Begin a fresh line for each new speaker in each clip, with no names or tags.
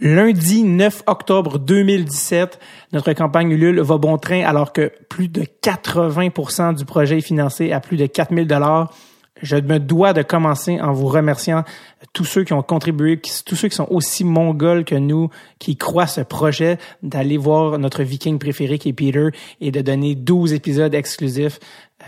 Lundi 9 octobre 2017, notre campagne Ulule va bon train alors que plus de 80% du projet est financé à plus de 4000 dollars. Je me dois de commencer en vous remerciant tous ceux qui ont contribué, tous ceux qui sont aussi mongols que nous, qui croient ce projet, d'aller voir notre viking préféré qui est Peter et de donner 12 épisodes exclusifs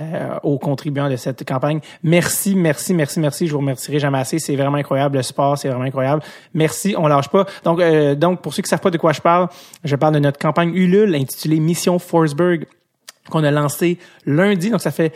euh, aux contribuants de cette campagne. Merci, merci, merci, merci. Je vous remercierai jamais assez. C'est vraiment incroyable. Le sport, c'est vraiment incroyable. Merci, on lâche pas. Donc, euh, donc pour ceux qui savent pas de quoi je parle, je parle de notre campagne Ulule intitulée Mission Forsberg qu'on a lancé lundi. Donc, ça fait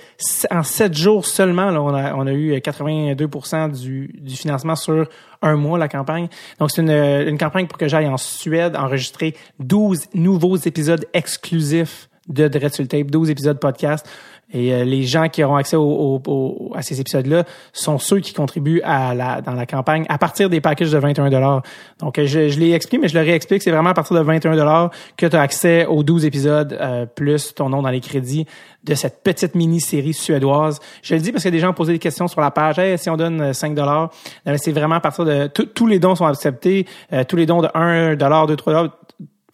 en sept jours seulement, là, on, a, on a eu 82 du, du financement sur un mois, la campagne. Donc, c'est une, une campagne pour que j'aille en Suède enregistrer 12 nouveaux épisodes exclusifs de Dread Tape, 12 épisodes podcast et euh, les gens qui auront accès au, à ces épisodes-là sont ceux qui contribuent à la, dans la campagne à partir des packages de 21 Donc, je, je l'ai expliqué, mais je le réexplique. C'est vraiment à partir de 21 que tu as accès aux 12 épisodes euh, plus ton nom dans les crédits de cette petite mini-série suédoise. Je le dis parce que des gens ont posé des questions sur la page. Hey, si on donne 5 dollars, c'est vraiment à partir de... Tous les dons sont acceptés. Euh, tous les dons de 1 dollar, 2, 3 dollars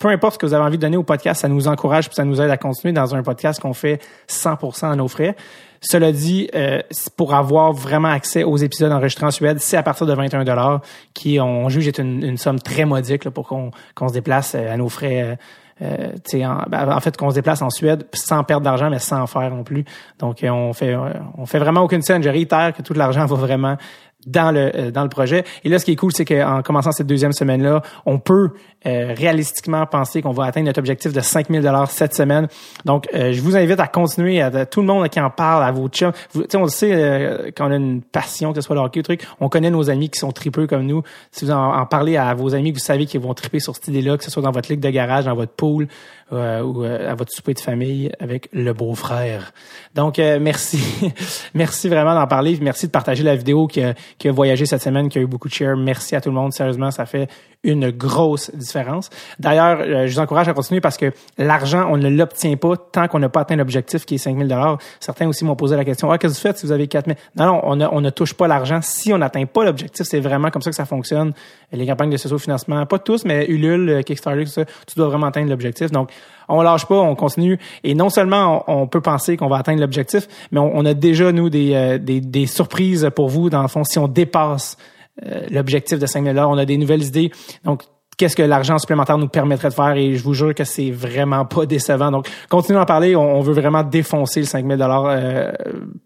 peu importe ce que vous avez envie de donner au podcast, ça nous encourage et ça nous aide à continuer dans un podcast qu'on fait 100% à nos frais. Cela dit, euh, pour avoir vraiment accès aux épisodes enregistrés en Suède, c'est à partir de 21 dollars, qui on juge est une, somme très modique pour qu'on se déplace euh, à nos frais. Euh, en, ben, en, fait, qu'on se déplace en Suède sans perdre d'argent, mais sans en faire non plus. Donc, on fait on fait vraiment aucune scène. Je réitère que tout l'argent va vraiment dans le euh, dans le projet. Et là, ce qui est cool, c'est qu'en commençant cette deuxième semaine-là, on peut euh, réalistiquement penser qu'on va atteindre notre objectif de 5000 dollars cette semaine. Donc, euh, je vous invite à continuer, à, tout le monde qui en parle, à vos chums. Vous, on le sait, quand on a une passion, que ce soit le hockey, truc, on connaît nos amis qui sont tripeux comme nous. Si vous en, parlez à vos amis, vous savez qu'ils vont triper sur cette idée-là, que ce soit dans votre ligue de garage, dans votre pool ou à votre souper de famille avec le beau-frère. Donc, merci. merci vraiment d'en parler. Merci de partager la vidéo qui qui a voyagé cette semaine, qui a eu beaucoup de share. Merci à tout le monde. Sérieusement, ça fait une grosse différence. D'ailleurs, euh, je vous encourage à continuer parce que l'argent, on ne l'obtient pas tant qu'on n'a pas atteint l'objectif qui est 5 000 Certains aussi m'ont posé la question, ah, qu'est-ce que vous faites si vous avez 4 000 Non, non, on, on ne touche pas l'argent si on n'atteint pas l'objectif. C'est vraiment comme ça que ça fonctionne. Les campagnes de socio-financement, pas tous, mais Ulule, euh, Kickstarter, tout ça, tu dois vraiment atteindre l'objectif. Donc, on lâche pas, on continue. Et non seulement on, peut penser qu'on va atteindre l'objectif, mais on, a déjà, nous, des, euh, des, des surprises pour vous, dans le fond, si on dépasse euh, l'objectif de 5 000 On a des nouvelles idées. Donc, qu'est-ce que l'argent supplémentaire nous permettrait de faire et je vous jure que c'est vraiment pas décevant. Donc, continuons à parler. On, veut vraiment défoncer le 5 000 euh,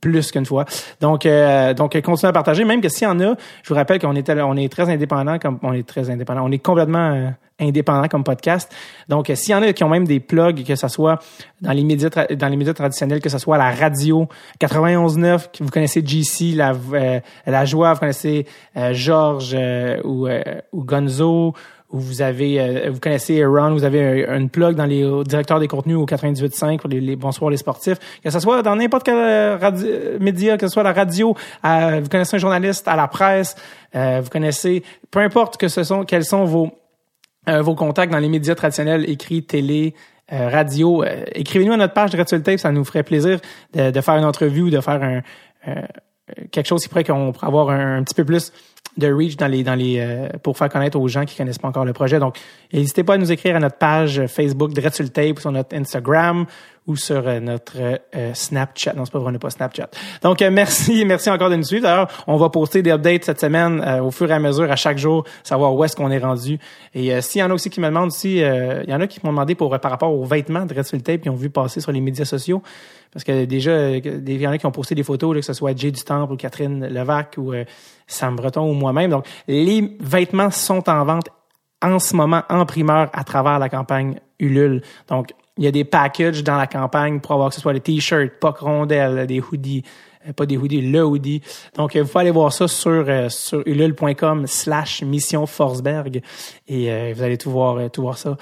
plus qu'une fois. Donc, euh, donc, continuez à partager. Même que s'il y en a, je vous rappelle qu'on est, très indépendant, comme on est très indépendant. On est complètement euh, indépendant comme podcast. Donc, s'il y en a qui ont même des plugs, que ce soit dans les médias, dans les médias traditionnels, que ce soit la radio 91.9, que vous connaissez GC, la, la joie, vous connaissez Georges ou, ou Gonzo, vous avez, euh, vous connaissez Ron, vous avez une plug dans les directeurs des contenus au 98.5 pour les, les Bonsoir les sportifs, que ce soit dans n'importe quel euh, radio, média, que ce soit la radio, vous connaissez un journaliste à la presse, euh, vous connaissez, peu importe que ce sont, quels sont vos vos contacts dans les médias traditionnels, écrits, télé, radio, écrivez-nous à notre page de Tape, ça nous ferait plaisir de, de, faire une entrevue de faire un, quelque chose qui pourrait qu'on pourrait avoir un petit peu plus de reach dans les dans les euh, pour faire connaître aux gens qui connaissent pas encore le projet. Donc, n'hésitez pas à nous écrire à notre page Facebook Direct sur tape, sur notre Instagram ou sur euh, notre euh, Snapchat. Non, c'est pas vrai, on n'est pas Snapchat. Donc, merci, merci encore de nous suivre. D'ailleurs, on va poster des updates cette semaine au fur et à mesure, à chaque jour, savoir où est-ce qu'on est rendu. Et s'il y en a aussi qui me demandent si, il y en a qui m'ont demandé pour par rapport aux vêtements le tape, qui ont vu passer sur les médias sociaux. Parce que déjà, il y en a qui ont posté des photos, que ce soit Jay du Temple ou Catherine Levac ou Sam Breton ou moi-même. Donc, les vêtements sont en vente en ce moment en primeur à travers la campagne Ulule. Donc, il y a des packages dans la campagne pour avoir que ce soit des t-shirts, pas rondelles, des hoodies, euh, pas des hoodies, le hoodie. Donc, vous pouvez aller voir ça sur, euh, sur ulule.com slash mission Forsberg et euh, vous allez tout voir, tout voir ça.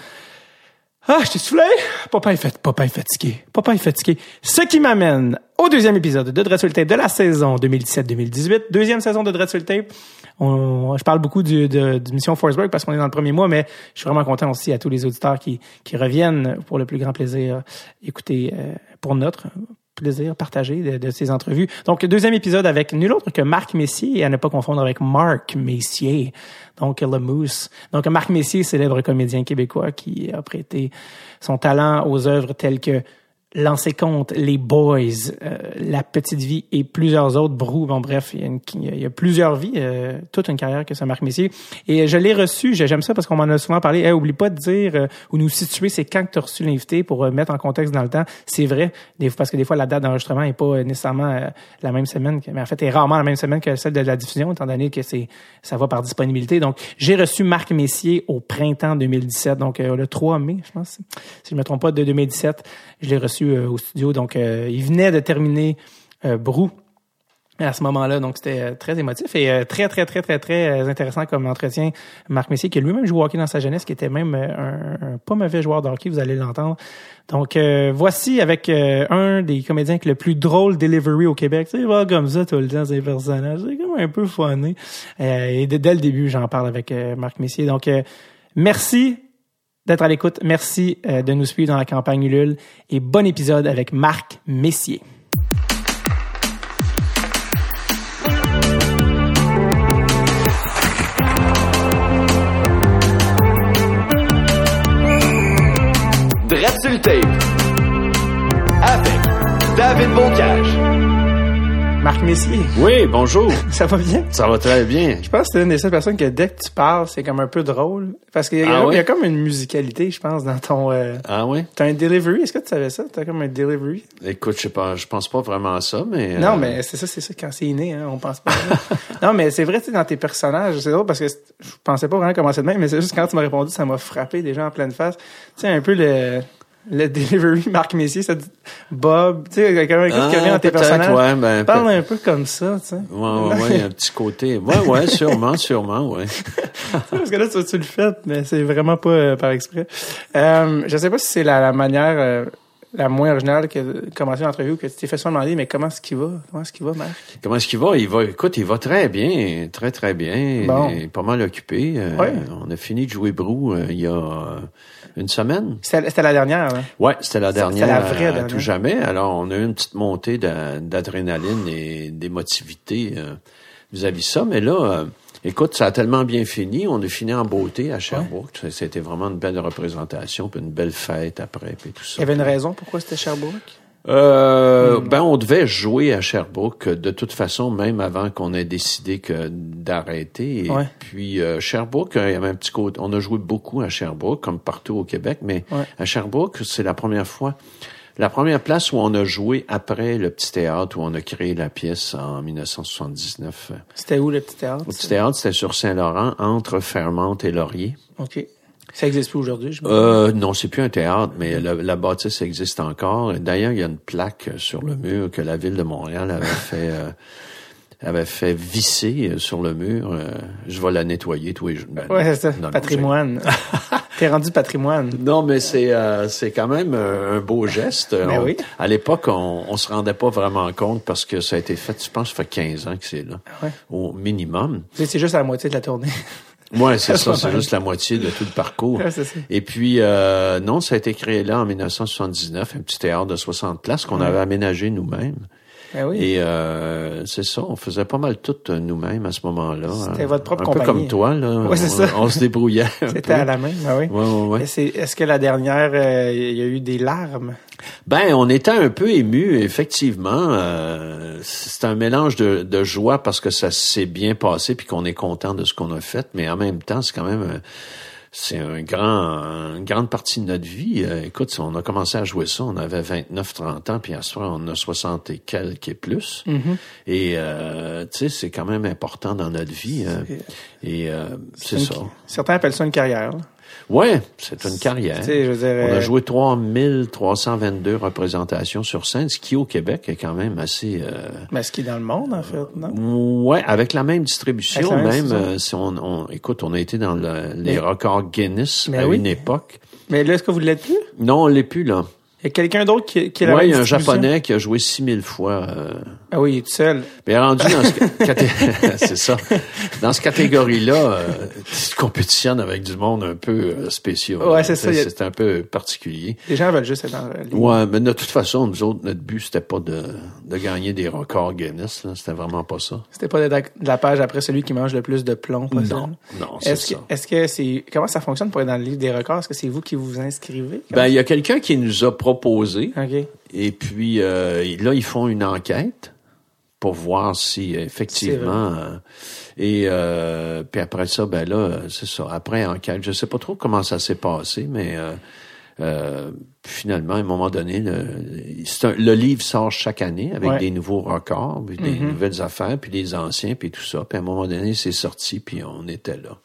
Ah, je t'ai soufflé. Papa est, fait, papa est fatigué. Papa est fatigué. Ce qui m'amène au deuxième épisode de Dreadful Tape de la saison 2017-2018. Deuxième saison de Dreadful Tape. Je parle beaucoup du, de, Mission Forcework parce qu'on est dans le premier mois, mais je suis vraiment content aussi à tous les auditeurs qui, qui reviennent pour le plus grand plaisir. Écoutez, euh, pour notre, plaisir de, de, ces entrevues. Donc, deuxième épisode avec nul autre que Marc Messier, à ne pas confondre avec Marc Messier, donc le Mousse. Donc, Marc Messier, célèbre comédien québécois qui a prêté son talent aux œuvres telles que Lancer compte, Les Boys, euh, La Petite Vie et plusieurs autres, Brou, bon bref, il y a, une, il y a plusieurs vies, euh, toute une carrière que ça marque Messier. Et je l'ai reçu, j'aime ça parce qu'on m'en a souvent parlé. Hey, oublie pas de dire euh, où nous situer, c'est quand que tu as reçu l'invité pour mettre en contexte dans le temps. C'est vrai, parce que des fois la date d'enregistrement est pas nécessairement la même semaine, mais en fait est rarement la même semaine que celle de la diffusion, étant donné que c'est ça va par disponibilité. Donc j'ai reçu Marc Messier au printemps 2017, donc le 3 mai, je pense, si je me trompe pas, de 2017. Je l'ai reçu euh, au studio. Donc, euh, il venait de terminer euh, Brou à ce moment-là. Donc, c'était très émotif et très, très, très, très, très intéressant comme entretien. Marc Messier, qui lui-même joue au hockey dans sa jeunesse, qui était même un, pas mauvais joueur de vous allez l'entendre. Donc, voici avec un des comédiens avec le plus drôle delivery au Québec. Tu sais, comme ça tout le temps, ces personnages. C'est comme un peu funny. et dès, le début, j'en parle avec Marc Messier. Donc, merci d'être à l'écoute. Merci euh, de nous suivre dans la campagne Ulule et bon épisode avec Marc Messier.
Dread avec David Bocage.
Marc Messier.
Oui, bonjour.
Ça va bien?
Ça va très bien.
Je pense que c'est une des seules personnes que dès que tu parles, c'est comme un peu drôle. Parce qu'il y, a ah comme une musicalité, je pense, dans ton... Euh,
ah oui?
T'as un delivery, est-ce que tu savais ça? T'as comme un delivery?
Écoute, je sais pas, je pense pas vraiment à ça, mais...
Non, euh, mais c'est ça, c'est ça, quand c'est inné, hein, on pense pas Non, mais c'est vrai, tu sais, dans tes personnages, c'est drôle parce que je pensais pas vraiment commencer de même, mais c'est juste quand tu m'as répondu, ça m'a frappé déjà en pleine face. Tu sais, un peu le le delivery Marc Messier, ça dit Bob, tu sais, quelqu'un qui revient dans tes personnages.
Ouais, ben,
parle un peu comme ça, tu sais.
Ouais, ouais, ouais, il y a un petit côté. Ouais, ouais, sûrement, sûrement, ouais.
Parce que là, tu, tu le fais, mais c'est vraiment pas euh, par exprès. Euh, je sais pas si c'est la, la, manière euh, la moins originale que de commencer l'entrevue que tu t'es fait ça demander, mais comment est-ce qu'il va? Comment est-ce qu'il va, Marc?
Comment est-ce qu'il va? Il va, écoute, il va très bien, très, très bien. Bon. Il est pas mal occupé. Euh, ouais. On a fini de jouer Brou il y a une semaine?
C'était la dernière, hein?
Ouais, c'était la dernière. C'était la vraie dernière. tout jamais. Alors, on a eu une petite montée d'adrénaline et d'émotivité euh, vis-à-vis ça. Mais là, euh, écoute, ça a tellement bien fini. On a fini en beauté à Sherbrooke. C'était vraiment une belle représentation, puis une belle fête après, puis tout ça.
Il y avait une raison pourquoi c'était Sherbrooke?
Euh, hmm. Ben, on devait jouer à Sherbrooke de toute façon, même avant qu'on ait décidé que d'arrêter. Et puis euh, Sherbrooke, il y avait un petit côté. On a joué beaucoup à Sherbrooke, comme partout au Québec, mais à Sherbrooke, c'est la première fois. La première place où on a joué après le petit théâtre où on a créé la pièce en 1979.
C'était où le petit théâtre?
Le petit théâtre, c'était sur Saint-Laurent, entre Fairmont et Laurier.
OK. Ça existe plus aujourd'hui, je
euh, Non, c'est plus un théâtre, mais la, la bâtisse existe encore. D'ailleurs, il y a une plaque sur le mur que la ville de Montréal avait fait euh, avait fait visser euh, sur le mur. Euh, je vais la nettoyer tous les jours.
Ben, ouais, c'est ça. patrimoine. T'es rendu patrimoine.
Non, mais c'est c'est quand même un beau geste.
Mais ben oui.
À l'époque, on, on se rendait pas vraiment compte parce que ça a été fait, je pense, ça fait 15 ans que c'est là,
ouais.
au minimum.
C'est juste à la moitié de la tournée.
Ouais, c'est ça, c'est juste la moitié de tout le parcours. Et puis, euh, non, ça a été créé là en 1979, un petit théâtre de 60 places qu'on avait aménagé nous-mêmes.
Ben oui.
Et euh, c'est ça, on faisait pas mal tout euh, nous-mêmes à ce moment-là.
C'était votre propre
un
compagnie.
peu comme toi, là.
C'est ça.
On se débrouillait.
C'était à la main, ben oui.
Ouais, ouais, ouais.
Est-ce que la dernière, euh, il y a eu des larmes?
Ben, on était un peu ému, effectivement. Euh, c'est un mélange de, de, joie parce que ça s'est bien passé puis qu'on est content de ce qu'on a fait, mais en même temps, c'est quand même c'est un grand, une grande partie de notre vie. Euh, écoute, on a commencé à jouer ça, on avait 29, 30 ans, puis à ce moment, on a 60 et quelques et plus.
Mm-hmm.
Et, euh, tu sais, c'est quand même important dans notre vie. Hein. Et euh, c'est ça.
Certains appellent ça une carrière.
Ouais, c'est une carrière.
Je dirais...
On a joué 3322 représentations sur scène, ce qui au Québec est quand même assez. Euh...
Mais ce qui est dans le monde en fait, non?
Ouais, avec la même distribution, même. Euh, si on, on, écoute, on a été dans le, les records Guinness à une époque.
Mais là, est-ce que vous l'êtes plus?
Non, on l'est plus là.
Il y a quelqu'un d'autre qui, qui
a Oui, il y a un Japonais qui a joué 6000 fois. Euh...
Ah oui, il est tout seul.
Mais rendu dans ce c'est ça. Dans cette catégorie-là, euh, tu compétitionnes avec du monde un peu euh, spécial.
Ouais, c'est ça.
C'est un peu particulier.
Les gens veulent juste être dans
la Ouais, mais de toute façon, nous autres, notre but, c'était pas de, de gagner des records Guinness. C'était vraiment pas ça.
C'était pas de la page après celui qui mange le plus de plomb.
Non, non, c'est
ça. Est-ce que c'est... Comment ça fonctionne pour être dans le livre des records? Est-ce que c'est vous qui vous inscrivez?
Ben, il y a quelqu'un qui nous a proposé. OK. Et puis, euh, là, ils font une enquête pour voir si effectivement euh, et euh, puis après ça ben là c'est ça. Après enquête je sais pas trop comment ça s'est passé mais finalement à un moment donné le, le livre sort chaque année avec des nouveaux records puis des mm-hmm. nouvelles affaires puis des anciens puis tout ça. Puis à un moment donné c'est sorti puis on était là.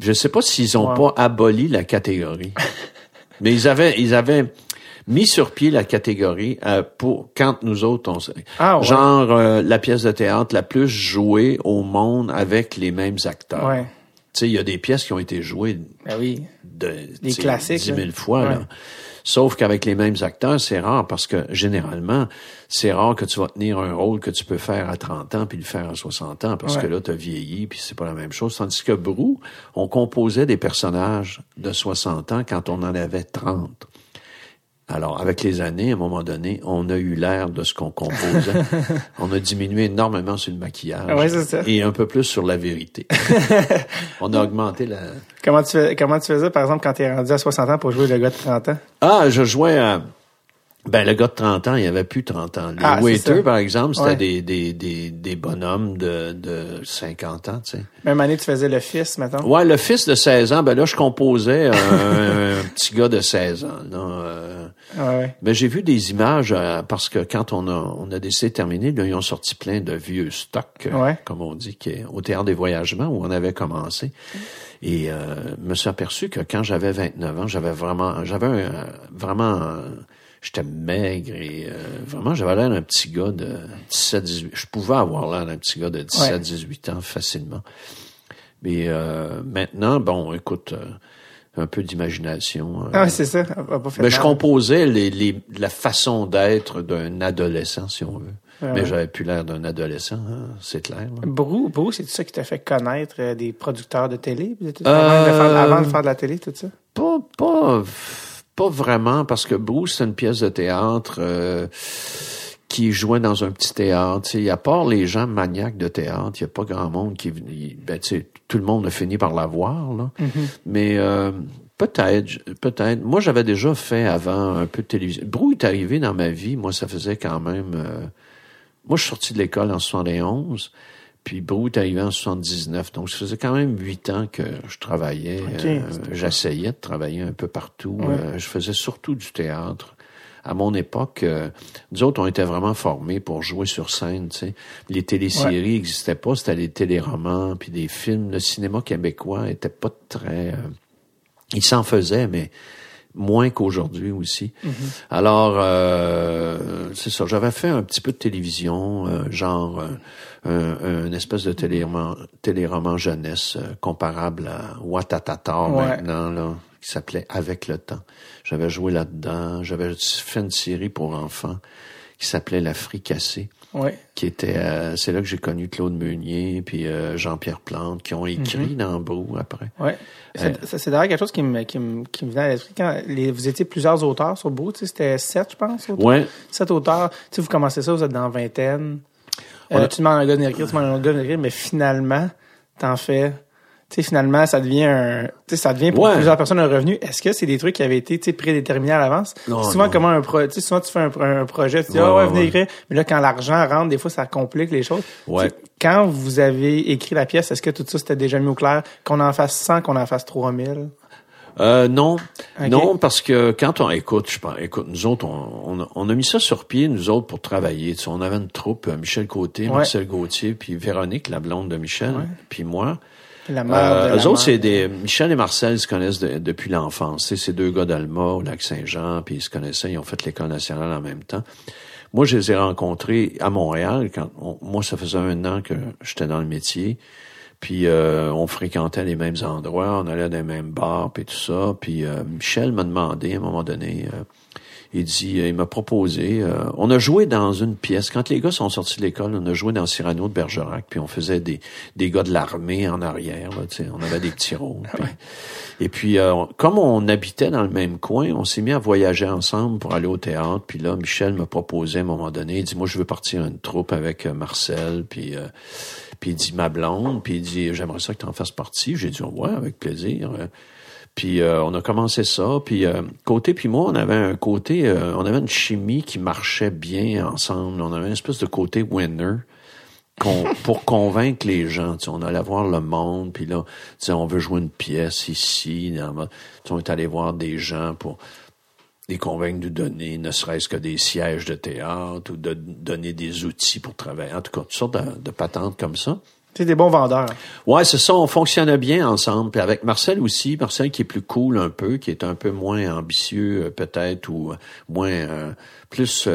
Je sais pas s'ils ont pas aboli la catégorie mais ils avaient ils avaient mis sur pied la catégorie euh, pour quand nous autres on ah, genre euh, la pièce de théâtre la plus jouée au monde avec les mêmes acteurs. Ouais. Tu sais, il y a des pièces qui ont été jouées
ben oui.
de des classiques 10 000 fois. Là. Sauf qu'avec les mêmes acteurs, c'est rare parce que généralement, c'est rare que tu vas tenir un rôle que tu peux faire à 30 ans puis le faire à 60 ans parce que là, tu as vieilli puis c'est pas la même chose. Tandis que Brou, on composait des personnages de 60 ans quand on en avait 30. Alors, avec les années, à un moment donné, on a eu l'air de ce qu'on composait. on a diminué énormément sur le maquillage et un peu plus sur la vérité. on a augmenté la...
Comment tu, fais, comment tu faisais, par exemple, quand tu es rendu à 60 ans pour jouer le gars de 30 ans?
Ah, je jouais à... Ben, le gars de 30 ans, il avait plus 30 ans. Les ah, waiters, par exemple, c'était des, des, des, des, bonhommes de, de 50 ans, tu sais.
Même année, tu faisais le fils, maintenant?
Ouais, le fils de 16 ans, ben là, je composais un, un petit gars de 16 ans, là. Euh, ouais. Ben, j'ai vu des images, euh, parce que quand on a, on a décidé de terminer, là, ils ont sorti plein de vieux stocks, euh, comme on dit, qui au théâtre des voyagements, où on avait commencé. Et euh, me suis aperçu que quand j'avais 29 ans, j'avais vraiment, j'avais vraiment j'étais maigre et euh, vraiment, j'avais l'air d'un petit gars de 17-18. Je pouvais avoir l'air d'un petit gars de 17-18 ans facilement. Mais euh, maintenant, bon, écoute, euh, un peu d'imagination.
ah, c'est ça.
Mais je composais les, les, la façon d'être d'un adolescent, si on veut. Mais j'avais plus l'air d'un adolescent, hein, c'est clair.
Brou, Brou c'est ça qui t'a fait connaître des producteurs de télé, avant, de faire, avant de faire de la télé, tout ça?
Pas, pas pas vraiment, parce que Bruce, c'est une pièce de théâtre euh, qui jouait dans un petit théâtre. Il à part les gens maniaques de théâtre, il n'y a pas grand monde qui... Ben, tout le monde a fini par la voir, là. Mm-hmm. Mais... Euh, Peut-être, peut-être. Moi, j'avais déjà fait avant un peu de télévision. Brou est arrivé dans ma vie. Moi, ça faisait quand même. Euh, moi, je suis sorti de l'école en 71. Puis Brou est arrivé en 79, donc ça faisait quand même huit ans que je travaillais. Euh, j'essayais de travailler un peu partout. Euh, je faisais surtout du théâtre. À mon époque, euh, nous autres, on était vraiment formés pour jouer sur scène. Tu sais. Les téléséries n'existaient pas, c'était les téléromans, puis des films. Le cinéma québécois était pas très... il s'en faisait, mais moins qu'aujourd'hui aussi. Mm-hmm. Alors, euh, c'est ça. J'avais fait un petit peu de télévision, euh, genre euh, un, espèce de téléroman, téléroman jeunesse comparable à Watatata maintenant, là, qui s'appelait Avec le temps. J'avais joué là-dedans. J'avais fait une série pour enfants qui s'appelait La Fricassée.
Ouais.
Qui était, euh, c'est là que j'ai connu Claude Meunier puis euh, Jean-Pierre Plante qui ont écrit mhm. dans Brou après.
Ouais. Euh, c'est d'ailleurs quelque chose qui me, qui me, qui me venait à l'esprit quand les, vous étiez plusieurs auteurs sur Brou, tu sais, c'était sept, je pense. Auteurs?
Ouais.
Sept auteurs. Tu sais, vous commencez ça, vous êtes dans vingtaine. Euh, Tu demandes un gars d'écrire, tu demandes un gars d'écrire, mais finalement, t'en fais sais, finalement, ça devient un, tu sais, ça devient pour plusieurs personnes un revenu. Est-ce que c'est des trucs qui avaient été, tu sais, prédéterminés à l'avance? Souvent, comment un sais, souvent tu fais un, projet, tu dis, ah ouais, venez écrire. Mais là, quand l'argent rentre, des fois, ça complique les choses.
Ouais.
Quand vous avez écrit la pièce, est-ce que tout ça, c'était déjà mis au clair? Qu'on en fasse 100, qu'on en fasse 3000?
Euh, non, non, parce que quand on écoute, je pense, écoute, nous autres, on, on, a mis ça sur pied, nous autres, pour travailler. Tu sais, on avait une troupe, euh, Michel Côté, Marcel Gauthier, puis Véronique, la blonde de Michel, puis moi.
La euh,
eux autres, c'est des Michel et Marcel se connaissent depuis l'enfance. C'est ces deux gars d'Alma au lac Saint-Jean, puis ils se connaissaient, ils ont fait l'école nationale en même temps. Moi, je les ai rencontrés à Montréal. Quand moi, ça faisait un an que j'étais dans le métier. Puis euh, on fréquentait les mêmes endroits, on allait dans les mêmes bars, puis tout ça. Puis euh, Michel m'a demandé à un moment donné, Il dit, il m'a proposé. Euh, on a joué dans une pièce. Quand les gars sont sortis de l'école, on a joué dans Cyrano de Bergerac, puis on faisait des, des gars de l'armée en arrière. Là, on avait des petits rôles. et puis, euh, comme on habitait dans le même coin, on s'est mis à voyager ensemble pour aller au théâtre. Puis là, Michel m'a proposé à un moment donné. Il dit, moi, je veux partir une troupe avec euh, Marcel. Puis, puis il dit ma blonde. Puis il dit, j'aimerais ça que tu en fasses partie. J'ai dit, ouais, avec plaisir. Puis euh, on a commencé ça. Puis euh, côté puis moi, on avait un côté, euh, on avait une chimie qui marchait bien ensemble. On avait une espèce de côté winner. pour convaincre les gens, on allait voir le monde, puis là, on veut jouer une pièce ici, on est allé voir des gens pour les convaincre de donner ne serait-ce que des sièges de théâtre ou de donner des outils pour travailler, en tout cas, toutes sortes de patentes comme ça.
C'est des bons vendeurs.
Ouais, c'est ça. On fonctionnait bien ensemble. Puis avec Marcel aussi, Marcel qui est plus cool un peu, qui est un peu moins ambitieux euh, peut-être ou euh, moins euh, plus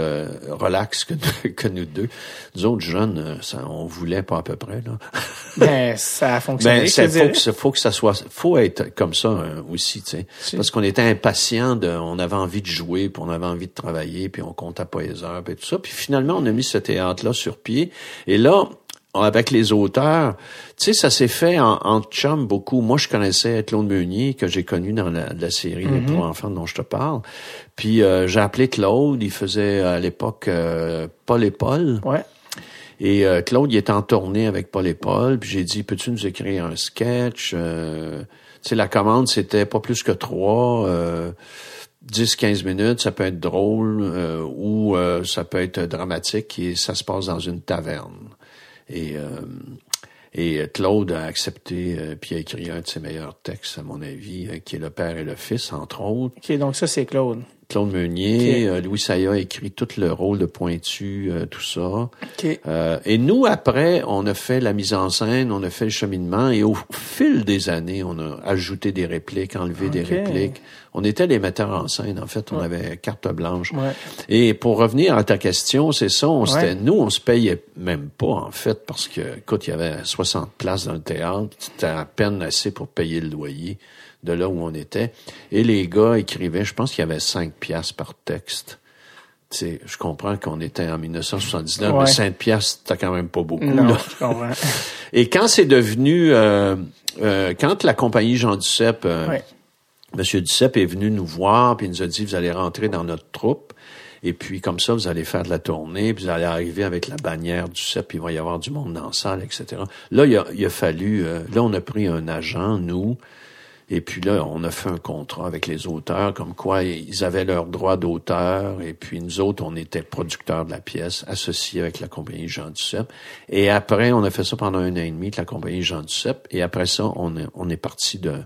relax que, que nous deux. Nous autres jeunes, ça, on voulait pas à peu près là.
Ben ça a fonctionné.
Ben, c'est faut que, faut que ça soit, faut être comme ça aussi, tu sais, parce qu'on était impatient de, on avait envie de jouer, puis on avait envie de travailler, puis on comptait pas les heures, puis tout ça. Puis finalement, on a mis ce théâtre là sur pied. Et là, avec les auteurs, tu sais, ça s'est fait en, en chum beaucoup. Moi, je connaissais Claude Meunier, que j'ai connu dans la, série Les mm-hmm. enfants dont je te parle. Puis euh, j'ai appelé Claude, il faisait à l'époque euh, Paul et Paul.
Ouais.
Et euh, Claude, il était en tournée avec Paul et Paul. Puis j'ai dit, peux-tu nous écrire un sketch? tu sais, la commande, c'était pas plus que trois. 10-15 minutes, ça peut être drôle ou ça peut être dramatique et ça se passe dans une taverne. Et, euh, et Claude a accepté, euh, puis a écrit un de ses meilleurs textes, à mon avis, euh, qui est Le Père et le Fils, entre autres.
OK, donc ça, c'est Claude.
Claude Meunier, Louis Saya a écrit tout le rôle de Pointu, tout ça. et nous, après, on a fait la mise en scène, on a fait le cheminement, et au fil des années, on a ajouté des répliques, enlevé des répliques. On était les metteurs en scène, en fait. On avait carte blanche. Et pour revenir à ta question, c'est ça. On nous, on se payait même pas, en fait, parce que, écoute, il y avait 60 places dans le théâtre. C'était à peine assez pour payer le loyer de là où on était. Et les gars écrivaient, je pense qu'il y avait 5 piastres par texte. sais, je comprends qu'on était en 1979, mais 5 piastres, t'as quand même pas beaucoup.
Non, je comprends.
Et quand c'est devenu... Euh, euh, quand la compagnie Jean Duceppe euh, Monsieur Duceppe est venu nous voir, puis il nous a dit, vous allez rentrer dans notre troupe, et puis comme ça, vous allez faire de la tournée, puis vous allez arriver avec la bannière Duceppe, puis il va y avoir du monde dans la salle, etc. Là, il a, a fallu, euh, là, on a pris un agent, nous, et puis là, on a fait un contrat avec les auteurs, comme quoi ils avaient leurs droits d'auteur, et puis nous autres, on était producteurs de la pièce, associés avec la compagnie Jean Duceppe. Et après, on a fait ça pendant un an et demi avec la compagnie Jean Duceppe, et après ça, on est parti de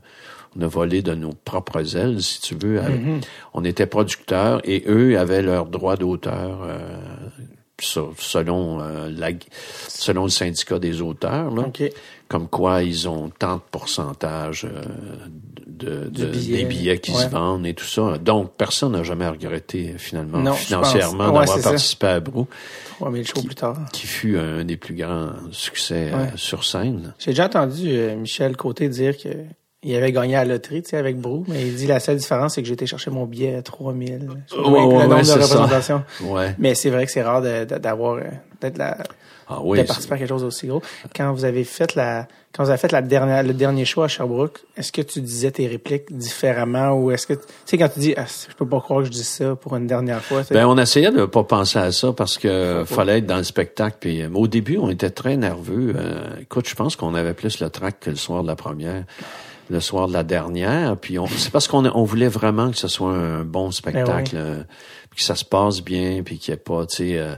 on a volé de nos propres ailes, si tu veux. Mm-hmm. On était producteurs et eux avaient leurs droits d'auteur euh, selon euh, la, selon le syndicat des auteurs. Là, Comme quoi ils ont tant de pourcentage euh, de, des billets qui se vendent et tout ça. Donc personne n'a jamais regretté finalement financièrement d'avoir participé à Brou.
qui, plus tard.
Qui fut un des plus grands succès sur scène.
J'ai déjà entendu Michel Côté dire que il avait gagné à la loterie, tu sais, avec Brou, mais il dit la seule différence, c'est que j'ai été chercher mon billet à 3000.
Ouais, ouais, le nombre de représentations. Ouais.
Mais c'est vrai que c'est rare d'avoir, euh, d'être la, ah, oui, de participer à quelque chose d'aussi gros. Quand vous avez fait la, quand vous avez fait la dernière, le dernier show à Sherbrooke, est-ce que tu disais tes répliques différemment ou est-ce que, tu sais, quand tu dis, ah, je peux pas croire que je dis ça pour une dernière fois.
Ben, on essayait de pas penser à ça parce que fallait être dans le spectacle. Puis, euh, au début, on était très nerveux. Euh, écoute, je pense qu'on avait plus le trac que le soir de la première le soir de la dernière. Puis c'est parce qu'on on voulait vraiment que ce soit un bon spectacle, ben euh, que ça se passe bien, puis qu'il n'y ait pas, tu sais, euh,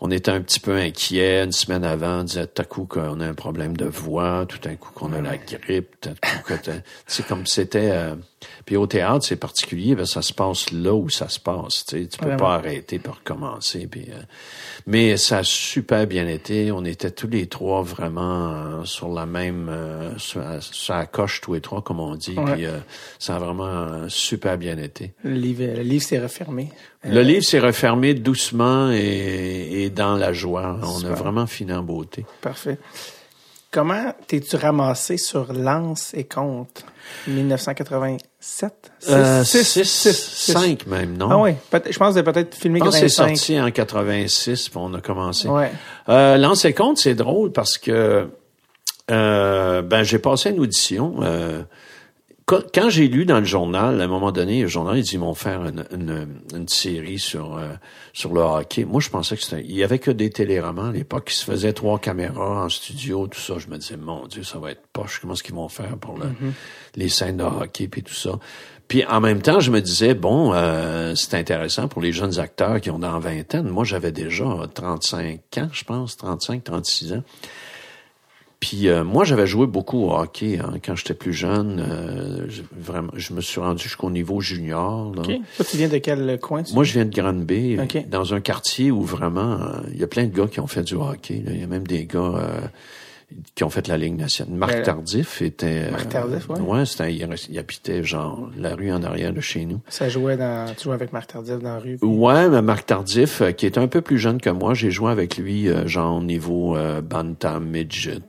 on était un petit peu inquiet une semaine avant, on disait tout à coup qu'on a un problème de voix, tout à coup qu'on a la grippe, tout à coup que c'est comme c'était. Euh, puis au théâtre, c'est particulier, que ça se passe là où ça se passe. Tu sais, tu peux pas arrêter pour recommencer. Puis, mais ça a super bien été. On était tous les trois vraiment euh, sur la même, euh, sur, la coche tous les trois, comme on dit. Puis euh, ça a vraiment super bien été.
Le livre, le livre s'est refermé.
Le livre s'est refermé doucement et, et, dans la joie. On a vraiment fini en beauté.
Parfait. Comment t'es-tu ramassé sur Lance et Compte 1987?
6, 5 même, non?
Ah oui, je pense que peut-être filmé
Je c'est sorti en 86, puis on a commencé.
Ouais.
Euh, Lance et Compte, c'est drôle parce que euh, ben j'ai passé une audition. Euh, quand j'ai lu dans le journal, à un moment donné, le journal, ils vont faire une, une, une série sur euh, sur le hockey. Moi, je pensais que c'était... Il y avait que des téléromans à l'époque qui se faisaient trois caméras en studio, tout ça. Je me disais, mon Dieu, ça va être poche. Comment est-ce qu'ils vont faire pour le, mm-hmm. les scènes de hockey puis tout ça? Puis en même temps, je me disais, bon, euh, c'est intéressant pour les jeunes acteurs qui ont dans vingtaine. Moi, j'avais déjà 35 ans, je pense, 35, 36 ans. Puis euh, moi, j'avais joué beaucoup au hockey hein, quand j'étais plus jeune. Euh, je, vraiment, je me suis rendu jusqu'au niveau junior. Là.
Toi, tu viens de quel coin?
Moi, je viens de Granby, dans un quartier où vraiment, euh, il y a plein de gars qui ont fait du hockey. Il y a même des gars qui ont fait la Ligue nationale. Marc ben, Tardif était...
Marc Tardif, ouais.
Ouais, c'était, il, habitait genre la rue en arrière de chez nous.
Ça jouait dans... Tu jouais avec Marc Tardif dans la rue?
Ouais, mais Marc Tardif, euh, qui est un peu plus jeune que moi, j'ai joué avec lui euh, genre au niveau euh, Bantam, Midget.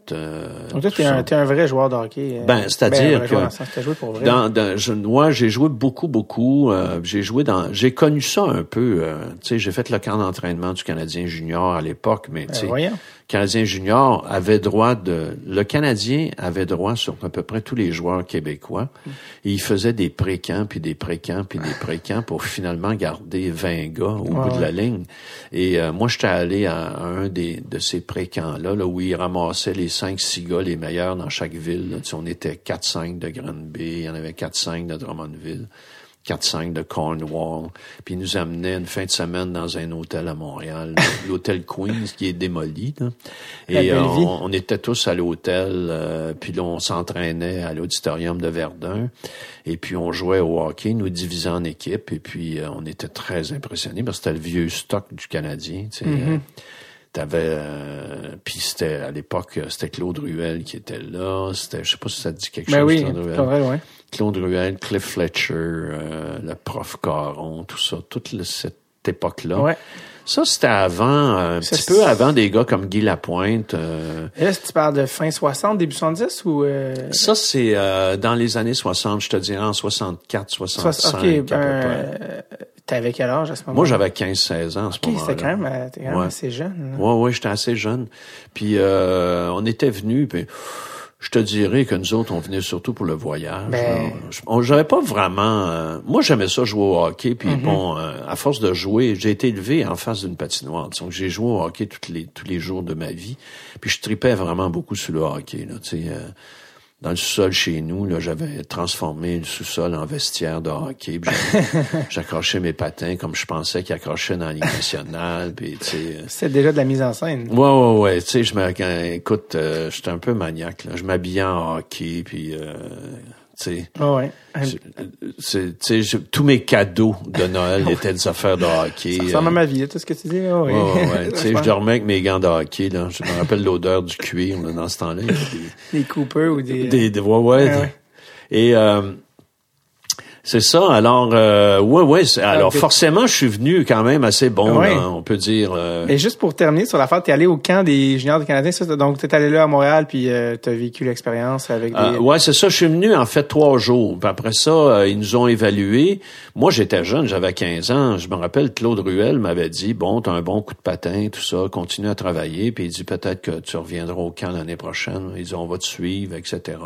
Donc toi, t'es un, un vrai joueur de hockey.
ben, c'est-à-dire ben, que...
joué pour vrai.
Dans, dans, je, moi, j'ai joué beaucoup, beaucoup. j'ai joué dans... J'ai connu ça un peu. tu sais, j'ai fait le camp d'entraînement du Canadien junior à l'époque, mais tu sais... Canadien junior avait droit de... Le Canadien avait droit sur à peu près tous les joueurs québécois. Et il faisait des pré-camps, puis des pré-camps, puis des pré-camps pour finalement garder 20 gars au bout de la ligne. Et euh, moi, j'étais allé à, un des, de ces pré-camps-là, là, où il ramassait les 5-6 gars les meilleurs dans chaque ville. on était 4-5 de Granby, il y en avait 4-5 de Drummondville. 4-5 de Cornwall. Puis il nous amenait une fin de semaine dans un hôtel à Montréal, l'hôtel Queens qui est démoli. Là. Et euh, on, était tous à l'hôtel, euh, puis là on s'entraînait à l'auditorium de Verdun. Et puis on jouait au hockey, nous divisant en équipes. Et puis euh, on était très impressionnés parce que c'était le vieux stock du Canadien. Tu sais, mm-hmm. T'avais, puis c'était à l'époque, c'était Claude Ruel qui était là. C'était, je sais pas si ça te dit quelque
ben
chose.
Oui, Claude Ruel. Ouais.
Claude Ruel, Cliff Fletcher, euh, le prof Caron, tout ça, toute cette époque-là.
Ouais.
Ça, c'était avant, un petit peu avant des gars comme Guy Lapointe. Euh...
Est-ce que tu parles de fin 60, début 70 ou... Euh...
Ça, c'est euh, dans les années 60, je te dirais en 64, 65 OK, ben,
euh, T'avais quel âge à ce moment-là?
Moi, j'avais 15-16 ans à ce moment-là.
OK, c'était quand même, euh, quand même assez jeune.
Oui, oui, j'étais assez jeune. Puis on était venus, puis je te dirais que nous autres, on venait surtout pour le voyage. Ben... J'avais pas vraiment... Euh, moi, j'aimais ça jouer au hockey. Puis mm-hmm. bon, euh, à force de jouer, j'ai été élevé en face d'une patinoire. Donc, j'ai joué au hockey tous les, tous les jours de ma vie. Puis je tripais vraiment beaucoup sur le hockey. Là, tu sais, euh, dans le sous-sol chez nous, là, j'avais transformé le sous-sol en vestiaire de hockey. J'accrochais mes patins comme je pensais qu'ils accrochaient dans la Ligue nationale.
Euh, C'est déjà de la mise en scène.
Ouais, ouais, ouais. Tu sais, je me, écoute, euh, j'étais un peu maniaque. Là. Je m'habillais en hockey, puis euh,
Oh ouais.
C'est, tous mes cadeaux de Noël étaient des affaires de hockey.
Ça ressemble à ma vie, tout ce que tu dis. Oh,
ouais. je dormais avec mes gants de hockey. Là. Je me rappelle l'odeur du cuir dans ce temps-là.
Des, des Cooper ou des...
Des, des ouais, ouais. Et... Euh, c'est ça. Alors, euh, ouais, ouais. Alors, forcément, je suis venu quand même assez bon, on peut dire. Euh...
Et juste pour terminer sur l'affaire, t'es allé au camp des juniors du Canadien, ça, donc t'es allé là à Montréal, puis euh, t'as vécu l'expérience avec. Des...
Euh, ouais, c'est ça. Je suis venu en fait trois jours. Puis après ça, euh, ils nous ont évalués. Moi, j'étais jeune, j'avais 15 ans. Je me rappelle, Claude Ruel m'avais dit, bon, t'as un bon coup de patin, tout ça, continue à travailler. Puis il dit peut-être que tu reviendras au camp l'année prochaine. Ils dit, on va te suivre, etc.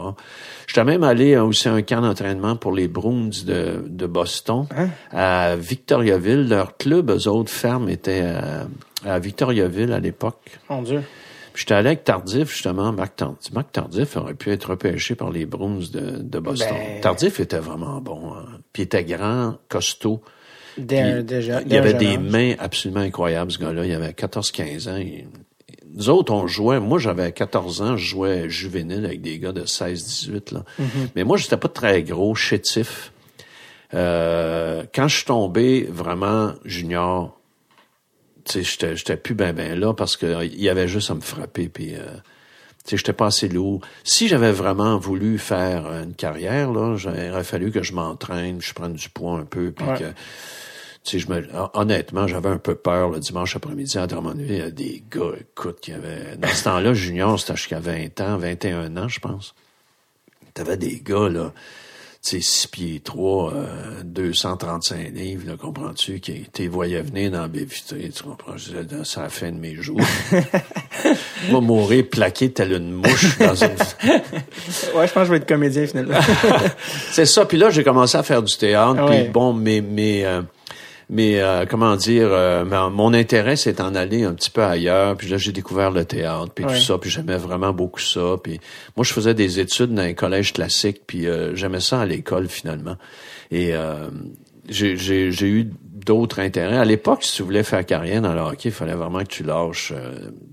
J'étais même allé aussi à un camp d'entraînement pour les Bruins de, de Boston, hein? à Victoriaville. Leur club, eux autres, ferme, était à, à Victoriaville à l'époque.
Mon Dieu.
J'étais allé avec Tardif, justement. Marc Tardif, Marc Tardif aurait pu être repêché par les Bruins de, de Boston. Ben... Tardif était vraiment bon. Hein. Puis il était grand, costaud.
déjà,
il avait des mains absolument incroyables, ce gars-là. Il avait 14-15 ans. nous autres, on jouait, moi j'avais 14 ans, je jouais juvénile avec des gars de 16-18. là. Mm-hmm. Mais moi, j'étais pas très gros, chétif. Euh, quand je suis tombé vraiment junior, tu sais, j'étais plus ben ben là parce que il y avait juste à me frapper puis euh, tu sais, j'étais pas assez lourd. Si j'avais vraiment voulu faire une carrière là, j'aurais fallu que je m'entraîne, je prenne du poids un peu puis que tu sais, je me, honnêtement, j'avais un peu peur le dimanche après-midi à Drummondville. Il y a des gars, écoute, qui avaient, dans ce temps-là, junior, c'était jusqu'à 20 ans, 21 ans, je pense. T'avais des gars, là, sais, 6 pieds 3, euh, 235 livres, là, comprends-tu, qui t'es voyais venir dans la baie vitrée, tu comprends, je disais, c'est la fin de mes jours. je vais mourir plaqué tel une mouche dans une...
ouais, je pense que je vais être comédien, finalement.
c'est ça, puis là, j'ai commencé à faire du théâtre, puis bon, mais, mais, euh, mais euh, comment dire, euh, mon intérêt s'est en allé un petit peu ailleurs. Puis là, j'ai découvert le théâtre, puis tout ça. Puis j'aimais vraiment beaucoup ça. Puis moi, je faisais des études dans un collège classique, puis euh, j'aimais ça à l'école finalement. Et j'ai eu d'autres intérêts. À l'époque, si tu voulais faire carrière dans le hockey, il fallait vraiment que tu lâches.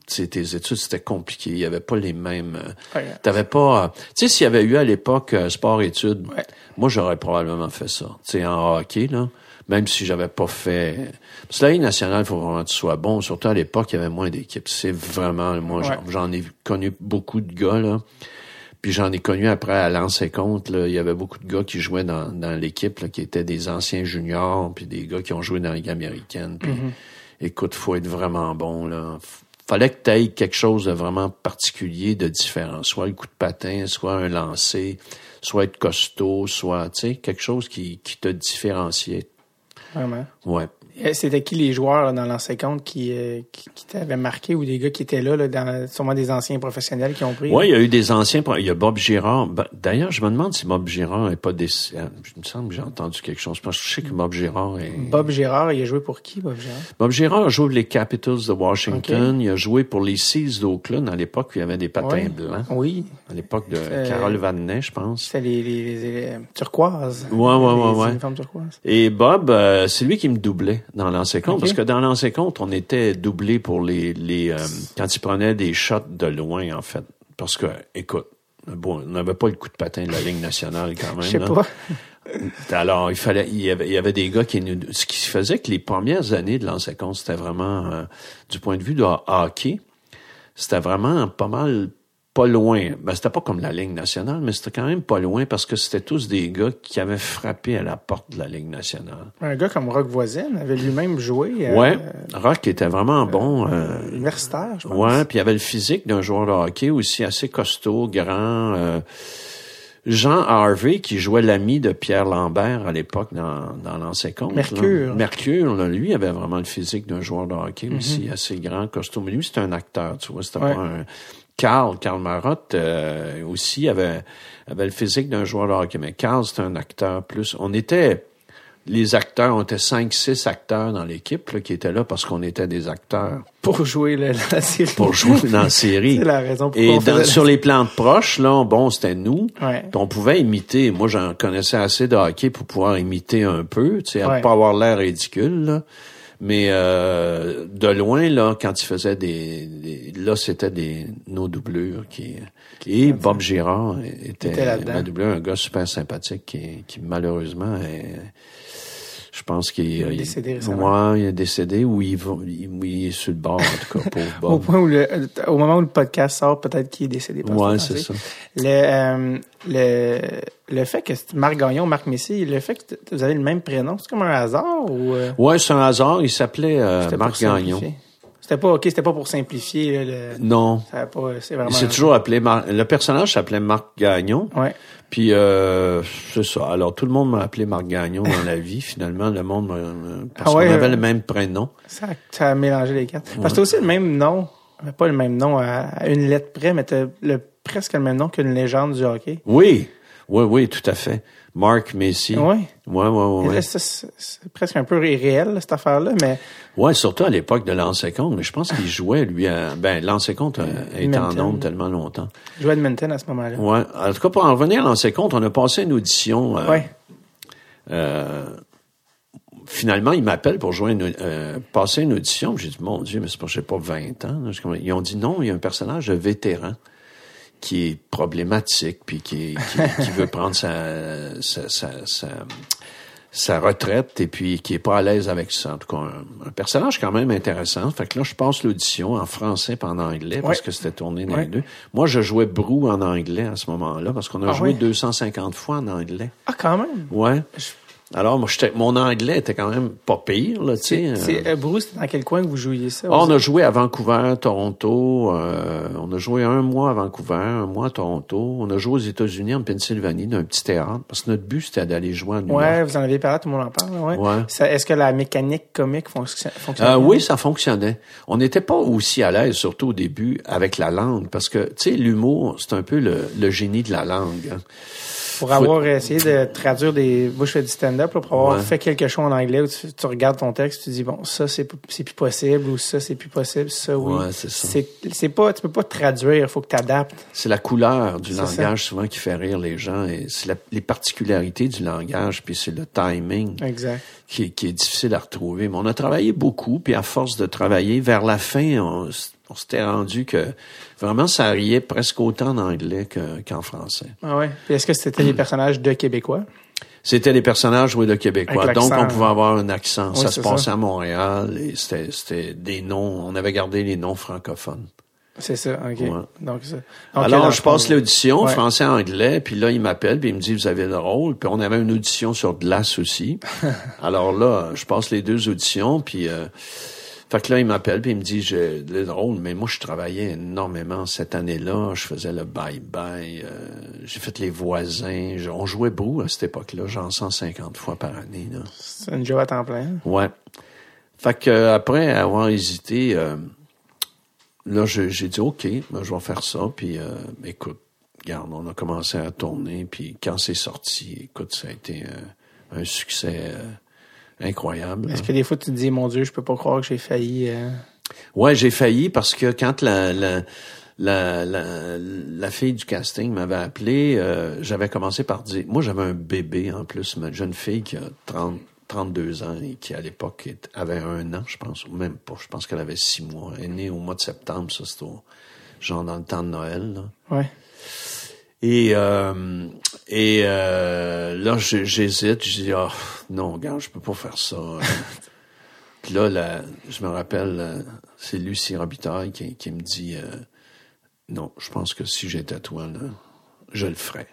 tes études, c'était compliqué. Il y avait pas les mêmes. Ouais. T'avais pas. tu sais, s'il y avait eu à l'époque sport-études, moi j'aurais probablement fait ça. Tu sais, en hockey là même si j'avais pas fait. Parce que la Ligue nationale, il faut vraiment que tu sois bon. Surtout à l'époque, il y avait moins d'équipes. C'est vraiment, moi, j'en ai connu beaucoup de gars, là. Puis j'en ai connu après à lancer compte, là, il y avait beaucoup de gars qui jouaient dans, dans l'équipe, qui étaient des anciens juniors, puis des gars qui ont joué dans la Ligue américaine. Puis, mm-hmm. écoute, faut être vraiment bon, là. Fallait que tu aies quelque chose de vraiment particulier, de différent. Soit le coup de patin, soit un lancer, soit être costaud, soit, tu sais, quelque chose qui, qui te différenciait
Vraiment?
Ouais.
C'était qui les joueurs dans l'ancien compte qui, euh, qui, qui t'avaient marqué ou des gars qui étaient là, là dans, sûrement des anciens professionnels qui ont pris?
Oui, il y a eu des anciens. Il y a Bob Girard. D'ailleurs, je me demande si Bob Girard n'est pas décédé. Je me semble que j'ai entendu quelque chose. Je sais que Bob Girard est...
Bob Girard, il a joué pour qui, Bob Girard?
Bob Girard a joué pour les Capitals de Washington. Il a joué pour les Seas d'Oakland à l'époque où il y avait des patins blancs.
Oui.
À l'époque de Carole Vanet, je pense.
C'était les, les, les, turquoises.
Ouais, ouais, ouais, ouais. Et Bob, euh, c'est lui qui me doublait dans l'ancien compte, parce que dans l'ancien compte, on était doublé pour les, les euh, quand il prenait des shots de loin, en fait. Parce que, écoute, bon, on n'avait pas le coup de patin de la ligne nationale quand même.
Je sais pas.
Alors, il fallait, il y avait, il y avait des gars qui nous, ce qui faisait que les premières années de l'ancien compte, c'était vraiment, euh, du point de vue de hockey, c'était vraiment pas mal pas loin. Ben, c'était pas comme la Ligue nationale, mais c'était quand même pas loin parce que c'était tous des gars qui avaient frappé à la porte de la Ligue nationale.
Un gars comme Rock Voisine avait lui-même joué. Euh,
ouais, Rock était vraiment bon. Euh,
universitaire, je pense.
Ouais, puis il avait le physique d'un joueur de hockey aussi assez costaud, grand. Euh, Jean Harvey, qui jouait l'ami de Pierre Lambert à l'époque dans, dans l'ancien compte.
Mercure.
Mercure, là, lui avait vraiment le physique d'un joueur de hockey mm-hmm. aussi, assez grand, costaud. Mais lui, c'était un acteur, tu vois, c'était pas un Carl, Carl Marotte euh, aussi avait, avait le physique d'un joueur de hockey, mais Carl, c'était un acteur plus. On était, les acteurs, on était cinq, six acteurs dans l'équipe qui étaient là parce qu'on était des acteurs.
Pour jouer la, série.
Pour jouer dans la série.
C'est la raison pour
Et sur les plans proches, là, bon, c'était nous. On pouvait imiter. Moi, j'en connaissais assez de hockey pour pouvoir imiter un peu, tu sais, à pas avoir l'air ridicule, là. Mais euh, de loin, là, quand il faisait des, là, c'était des nos doublures qui et Bob Girard était, était ma doublure, un gars super sympathique qui, qui malheureusement est, je pense qu'il
est décédé récemment.
Moi, il est décédé ou il, va, il, est sur le bord, en tout cas, Bob.
au, point où le, au moment où le podcast sort, peut-être qu'il est décédé.
Ouais, c'est ça.
Le, euh, le, le fait que Marc Gagnon, Marc Messi, le fait que vous avez le même prénom, c'est comme un hasard ou... Euh?
Ouais, c'est un hasard. Il s'appelait euh, Marc Gagnon.
C'était pas ok, c'était pas pour simplifier. le,
non.
C'est vraiment.
Toujours appelé le personnage s'appelait Marc Gagnon.
Ouais.
Puis euh, c'est ça. Alors tout le monde m'a appelé Marc Gagnon dans la vie. Finalement, le monde parce ah qu'on avait le même prénom.
Ça, ça a mélangé les quatre. Parce que aussi le même nom, mais pas le même nom à, une lettre près, mais t'as le presque le même nom qu'une légende du hockey.
Oui, oui, oui, tout à fait. Mark Messi.
Oui.
Ouais, ouais, ouais.
C'est presque un peu irréel, cette affaire-là, mais.
Ouais, surtout à l'époque de compte. Mais je pense qu'il jouait, lui, à... ben, compte est en nombre tellement longtemps.
Il jouait à Edmonton à ce moment-là.
Ouais. En tout cas, pour en revenir à compte, on a passé une audition. Euh,
ouais.
Euh, finalement, il m'appelle pour jouer une, euh, passer une audition. J'ai dit, mon Dieu, mais c'est pas, j'ai pas 20 ans. Ils ont dit non, il y a un personnage de vétéran qui est problématique, puis qui, qui, qui veut prendre sa, sa, sa, sa, retraite, et puis qui est pas à l'aise avec ça. En tout cas, un, personnage quand même intéressant. Fait que là, je passe l'audition en français pas en anglais, parce que c'était tourné dans les deux. Moi, je jouais Brou en anglais à ce moment-là, parce qu'on a ah joué 250 fois en anglais.
Ah, quand même?
Ouais. Alors, moi, mon anglais était quand même pas pire, là, tu sais.
C'est, euh, Bruce, dans quel coin que vous jouiez ça?
on a joué à Vancouver, Toronto. Euh, on a joué un mois à Vancouver, un mois à Toronto. On a joué aux États-Unis, en Pennsylvanie, dans un petit théâtre. Parce que notre but, c'était d'aller jouer à New
ouais,
York.
Ouais, vous en avez parlé, tout le monde en parle, ouais.
ouais.
est-ce que la mécanique comique fonctionnait?
Euh, oui, ça fonctionnait. On n'était pas aussi à l'aise, surtout au début, avec la langue. Parce que, tu sais, l'humour, c'est un peu le, le génie de la langue. Hein
pour avoir essayé de traduire des. Moi, je fais du stand-up, pour avoir fait quelque chose en anglais où tu, regardes ton texte, tu dis bon, ça c'est c'est plus possible ou ça c'est plus possible, ça oui.
Ouais, c'est.
C'est pas, tu peux pas traduire, il faut que tu adaptes.
C'est la couleur du langage souvent qui fait rire les gens et c'est les particularités du langage puis c'est le timing.
Exact.
Qui, qui est difficile à retrouver. Mais on a travaillé beaucoup puis à force de travailler vers la fin, on, on s'était rendu que vraiment ça riait presque autant en anglais qu'en français.
Ah ouais. est-ce que c'était des personnages de Québécois?
C'était des personnages, oui, de Québécois. Donc, on pouvait avoir un accent. ça se passait à Montréal et c'était des noms, on avait gardé les noms francophones.
C'est ça, OK. Donc, ça.
Alors, je passe l'audition, français-anglais, puis là, il m'appelle, puis il me dit, vous avez le rôle. Puis on avait une audition sur glace aussi. Alors là, je passe les deux auditions, puis... Euh, fait que là, il m'appelle puis il me dit, j'ai le drôle, mais moi, je travaillais énormément cette année-là. Je faisais le bye-bye. Euh, j'ai fait les voisins. on jouait beaucoup à cette époque-là, genre 150 fois par année.
C'est une job à temps plein.
Ouais. Fait que après avoir hésité, euh, là, j'ai dit, OK, ben, je vais faire ça. Puis, euh, écoute, regarde, on a commencé à tourner. Puis quand c'est sorti, écoute, ça a été un succès incroyable.
Est-ce que des fois tu te dis, mon Dieu, je peux pas croire que j'ai failli. Euh...
Ouais, j'ai failli parce que quand la, la la, la, la, fille du casting m'avait appelé, euh, j'avais commencé par dire, moi j'avais un bébé en plus, ma jeune fille qui a 30, 32 ans et qui à l'époque avait un an, je pense, ou même pas, je pense qu'elle avait six mois. Elle est née au mois de septembre, ça c'est genre dans le temps de Noël. Là.
Ouais.
Et euh, et euh, là, j'hésite. Je dis, ah, non, gars, je peux pas faire ça. Puis là, là, je me rappelle, euh, c'est Lucie Robitaille qui, qui me dit, euh, non, je pense que si j'étais toi, là, je le ferais.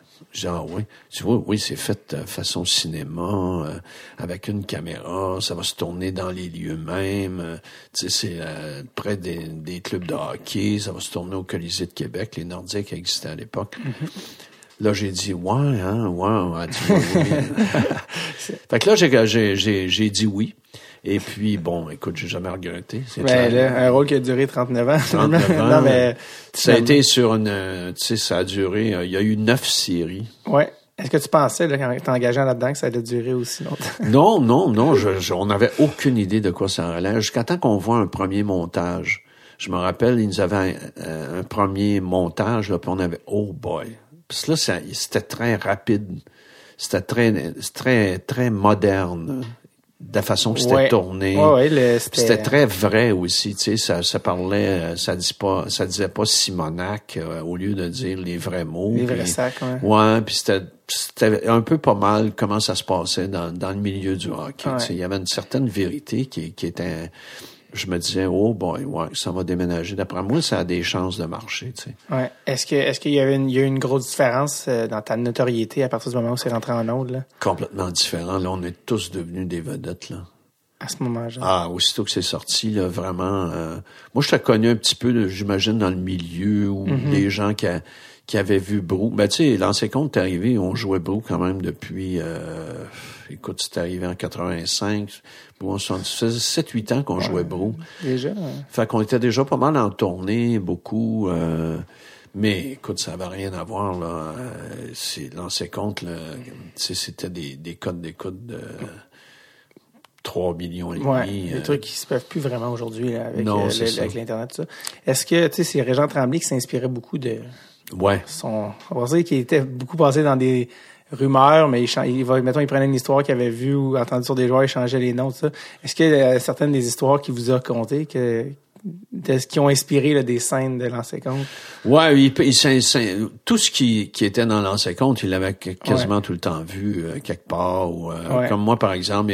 Ah oui. Tu vois, oui, c'est fait de façon cinéma, euh, avec une caméra, ça va se tourner dans les lieux mêmes. Euh, tu sais, c'est euh, près des, des, clubs de hockey, ça va se tourner au Colisée de Québec. Les Nordiques existaient à l'époque. Mm-hmm. Là, j'ai dit, ouais, hein, ouais, fait que là, j'ai, j'ai, j'ai dit oui. Et puis, bon, écoute, j'ai jamais regretté.
C'est là, un rôle qui a duré 39 ans.
39 ans. non, mais, ça a été sur une, tu sais, ça a duré, euh, il y a eu neuf séries.
Ouais. Est-ce que tu pensais, là, quand t'es engagé là-dedans, que ça allait durer aussi longtemps?
non, non, non, je, on n'avait aucune idée de quoi ça allait. Jusqu'à temps qu'on voit un premier montage. Je me rappelle, ils nous avaient un, premier montage, là, puis on avait, oh boy. Que là, c'était très rapide. C'était très, très, très moderne de la façon que c'était tourné. c'était très vrai aussi, tu sais, ça, ça parlait, ça dit pas, ça disait pas Simonac euh, au lieu de dire les vrais mots.
Les vrais sacs, ouais.
Ouais, puis c'était, c'était un peu pas mal comment ça se passait dans, dans le milieu du hockey. Il y avait une certaine vérité qui, qui était je me disais, oh boy, ouais, ça va déménager. D'après moi, ça a des chances de marcher, tu sais.
Ouais. Est-ce que, est-ce qu'il y a eu une grosse différence euh, dans ta notoriété à partir du moment où c'est rentré en onde, là?
Complètement différent. Là, on est tous devenus des vedettes, là.
À ce moment-là.
Ah, aussitôt que c'est sorti, là, vraiment. Euh, moi, je t'ai connu un petit peu, j'imagine, dans le milieu où mm-hmm. les gens qui, qui avaient vu Brou. Ben, tu sais, l'ancien compte est arrivé, on jouait Brou quand même depuis. Euh, écoute, c'est arrivé en 85. Bon, ça faisait 7-8 ans qu'on jouait Brou.
Déjà.
Fait qu'on était déjà pas mal en tournée, beaucoup. Euh, mais écoute, ça n'avait rien à voir, là. Euh, c'est l'ancien compte, là. C'était des, des codes d'écoute de 3 millions et
ouais,
demi.
Des euh. trucs qui se peuvent plus vraiment aujourd'hui, avec, avec l'Internet, tout ça. Est-ce que, tu sais, c'est Régent Tremblay qui s'inspirait beaucoup de.
Ouais.
Son, on va dire qu'il était beaucoup passé dans des rumeurs, mais il, il va, mettons, il prenait une histoire qu'il avait vue ou entendu sur des joueurs, il changeait les noms, tout ça. Est-ce qu'il y a certaines des histoires qu'il vous a contées que, qui ont inspiré là, des scènes de l'ancien compte?
Ouais, il, tout ce qui, qui était dans l'ancien compte, il l'avait quasiment tout le temps vu euh, quelque part. Ou, euh, Comme moi, par exemple,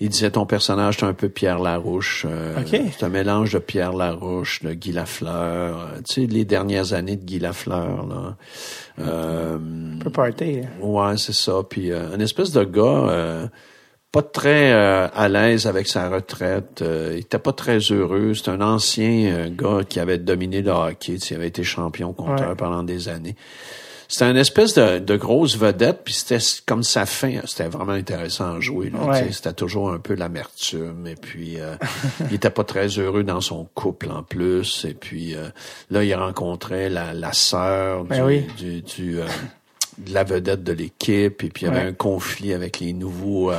il, disait ton personnage, c'est un peu Pierre Larouche. Euh, C'est un mélange de Pierre Larouche, de Guy Lafleur. Euh, tu sais, les dernières années de Guy Lafleur. Là.
Euh, un peu party. Hein.
Ouais, c'est ça. Puis une espèce de gars pas très euh, à l'aise avec sa retraite. Euh, il était pas très heureux. C'est un ancien gars qui avait dominé le hockey. Il avait été champion compteur pendant des années. C'était une espèce de, de, grosse vedette, puis c'était comme sa fin. C'était vraiment intéressant à jouer. C'était toujours un peu l'amertume. Et puis, euh, il était pas très heureux dans son couple en plus. Et puis, euh, là, il rencontrait la, la sœur ben du, du, euh, de la vedette de l'équipe. Et puis, il y avait un conflit avec les nouveaux, tu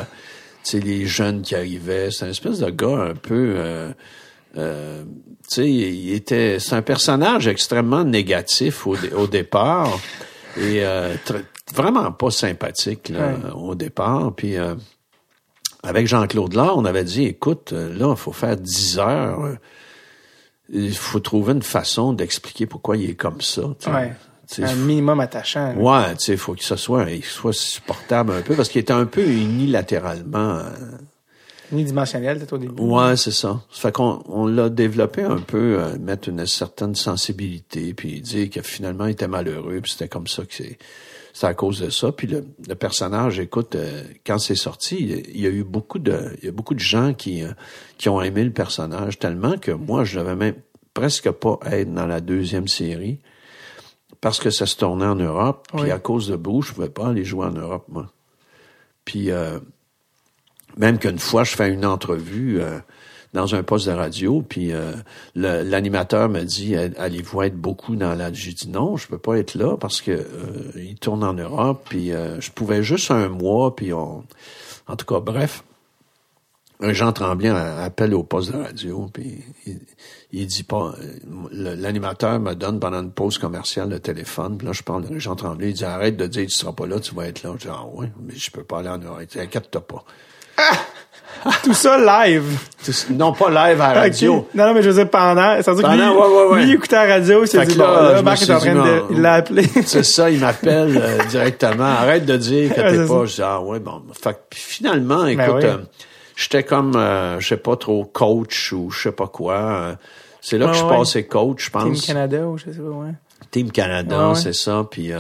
sais, les jeunes qui arrivaient. C'est une espèce de gars un peu... Euh, tu sais, il était, c'est un personnage extrêmement négatif au, au départ et euh, vraiment pas sympathique là, au départ. Puis euh, avec Jean-Claude là, on avait dit, écoute, euh, là, il faut faire 10 heures. Il faut trouver une façon d'expliquer pourquoi il est comme ça.
Ouais. Un minimum attachant.
Ouais, tu sais, il faut que ce soit, il soit supportable un peu parce qu'il était un peu unilatéralement
unidimensionnel peut-être au début.
Ouais, c'est ça. Ça fait qu'on on l'a développé un peu, euh, mettre une certaine sensibilité, puis dire que finalement il était malheureux, puis c'était comme ça que c'est. C'est à cause de ça. Puis le, personnage, écoute, euh, quand c'est sorti, il y a eu beaucoup de, il y a beaucoup de gens qui euh, qui ont aimé le personnage tellement que moi, je devais même presque pas être dans la deuxième série parce que ça se tournait en Europe. Puis à cause de Bruce, je pouvais pas aller jouer en Europe, moi. Puis même qu'une fois, je fais une entrevue euh, dans un poste de radio, puis euh, l'animateur me dit allez-vous être beaucoup dans la J'ai dit non, je peux pas être là parce que euh, il tourne en Europe, puis je pouvais juste un mois, puis on. En tout cas, bref. Jean Tremblay appelle au poste de radio, puis il, dit pas. L'animateur me donne pendant une pause commerciale le téléphone, puis là je parle de Jean Tremblay, il dit arrête de dire tu seras pas là, tu vas être là. Je dis ah ouais, mais je peux pas aller en Europe. Inquiète-toi pas.
Tout ça live.
non, pas live à la radio.
Non, non, mais je veux dire pendant. C'est-à-dire que lui,
ouais, ouais, ouais.
lui, il écoutait la radio, il s'est dit, là, là, Marc est en train de, il l'a appelé.
c'est ça, il m'appelle euh, directement. Arrête de dire que t'es pas. Je dis, ah ouais, bon. Fait finalement, ben écoute, euh, j'étais comme, euh, je sais pas trop, coach ou je sais pas quoi. c'est là que je passais coach, je pense.
Team Canada ou je sais pas, ouais.
Team Canada, c'est ça. Puis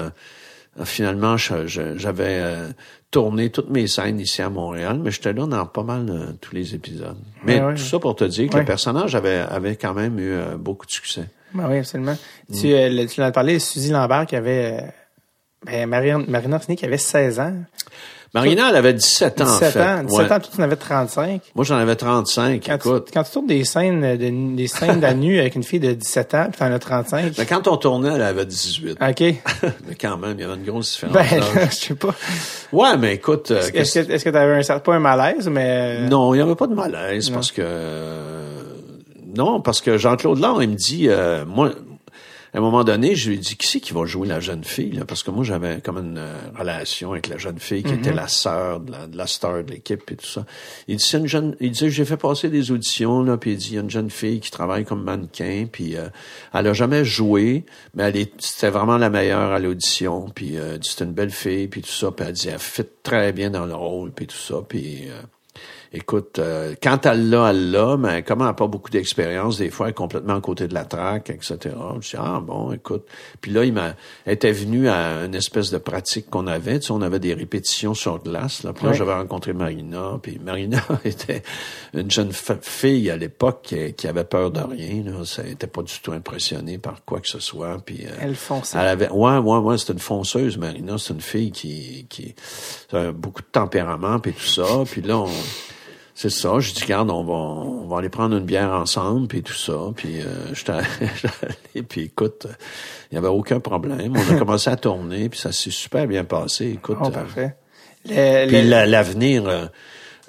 finalement, j'avais tourné toutes mes scènes ici à Montréal, mais j'étais là dans pas mal euh, tous les épisodes. Mais tout ça pour te dire que le personnage avait, avait quand même eu euh, beaucoup de succès.
Ben oui, absolument. Tu, euh, tu l'as parlé, Suzy Lambert qui avait... ben, Marina qui avait 16 ans.
Marina, elle avait 17 ans, 17
ans, 17 ans, toi, tu en avais 35.
Moi, j'en avais 35,
quand
écoute.
Tu, quand tu tournes des scènes, de, des scènes de nu avec une fille de 17 ans, puis t'en as 35.
Mais quand on tournait, elle avait 18.
OK.
mais quand même, il y avait une grosse différence.
Ben, je sais pas.
Ouais, mais écoute...
Euh, est-ce que, est-ce que t'avais un certain, pas un malaise, mais...
Euh, non, il n'y avait pas de malaise, parce que... non, parce que Jean-Claude Laure, il me dit, euh, moi, à un moment donné, je lui ai dit, qui c'est qui va jouer la jeune fille? Là? Parce que moi, j'avais comme une euh, relation avec la jeune fille qui était mhm. la sœur de la, star de l'équipe et tout ça. Il dit, c'est une jeune, il dit, j'ai fait passer des auditions, là, puis il dit, il y a une jeune fille qui travaille comme mannequin, puis euh, elle a jamais joué, mais elle est, c'était vraiment la meilleure à l'audition, puis euh, c'était une belle fille, puis tout ça, puis elle dit, elle fit très bien dans le rôle, puis tout ça, puis écoute, euh, quand elle l'a, elle l'a, mais comme elle n'a pas beaucoup d'expérience, des fois, elle est complètement à côté de la traque, etc. Je dis, ah bon, écoute. Puis là, il m'a était venu à une espèce de pratique qu'on avait. Tu sais, on avait des répétitions sur glace. Là. Puis là, j'avais rencontré Marina. Puis Marina était une jeune fille à l'époque qui, avait peur de rien. Là. Ça n'était pas du tout impressionné par quoi que ce soit. Puis, euh,
elle fonçait.
Elle avait, ouais, ouais, ouais, c'était une fonceuse, Marina. C'est une fille qui, qui a beaucoup de tempérament, puis tout ça. Puis là, on c'est ça. Je dis, regarde, on va, on va aller prendre une bière ensemble, puis tout ça. Puis euh, j'étais allé, puis écoute, il n'y avait aucun problème. On a commencé à tourner, puis ça s'est super bien passé. Écoute,
oh, parfait.
Euh, puis l'avenir euh,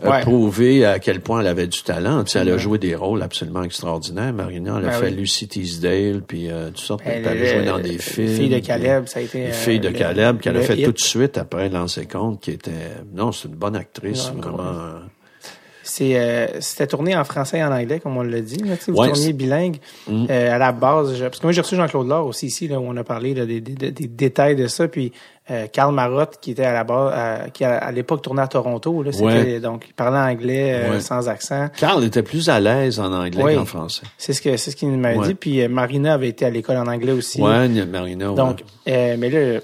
a prouvé à quel point elle avait du talent. Tu sais, elle a joué des rôles absolument extraordinaires. Marina, elle a ben fait Lucy Teasdale, puis euh, tout ça. Elle, elle a joué dans des films.
Fille de Caleb, ça a été...
Fille de Caleb, qu'elle a fait tout de suite après Lancer Compte, qui était... Non, c'est une bonne actrice, vraiment...
C'est euh, c'était tourné en français et en anglais, comme on l'a dit. Là, vous tourniez bilingue mm. euh, à la base. parce que moi, j'ai reçu Jean-Claude Laure aussi ici, là, où on a parlé des, détails de ça. Puis euh, Karl Marotte, qui était à la base, qui à, l'époque tournait à Toronto. Là, Donc, il parlait anglais sans accent.
Karl était plus à l'aise en anglais qu'en français.
C'est ce que c'est ce qu'il m'a dit. Puis Marina avait été à l'école en anglais aussi.
Ouais, Marina.
Donc, mais là,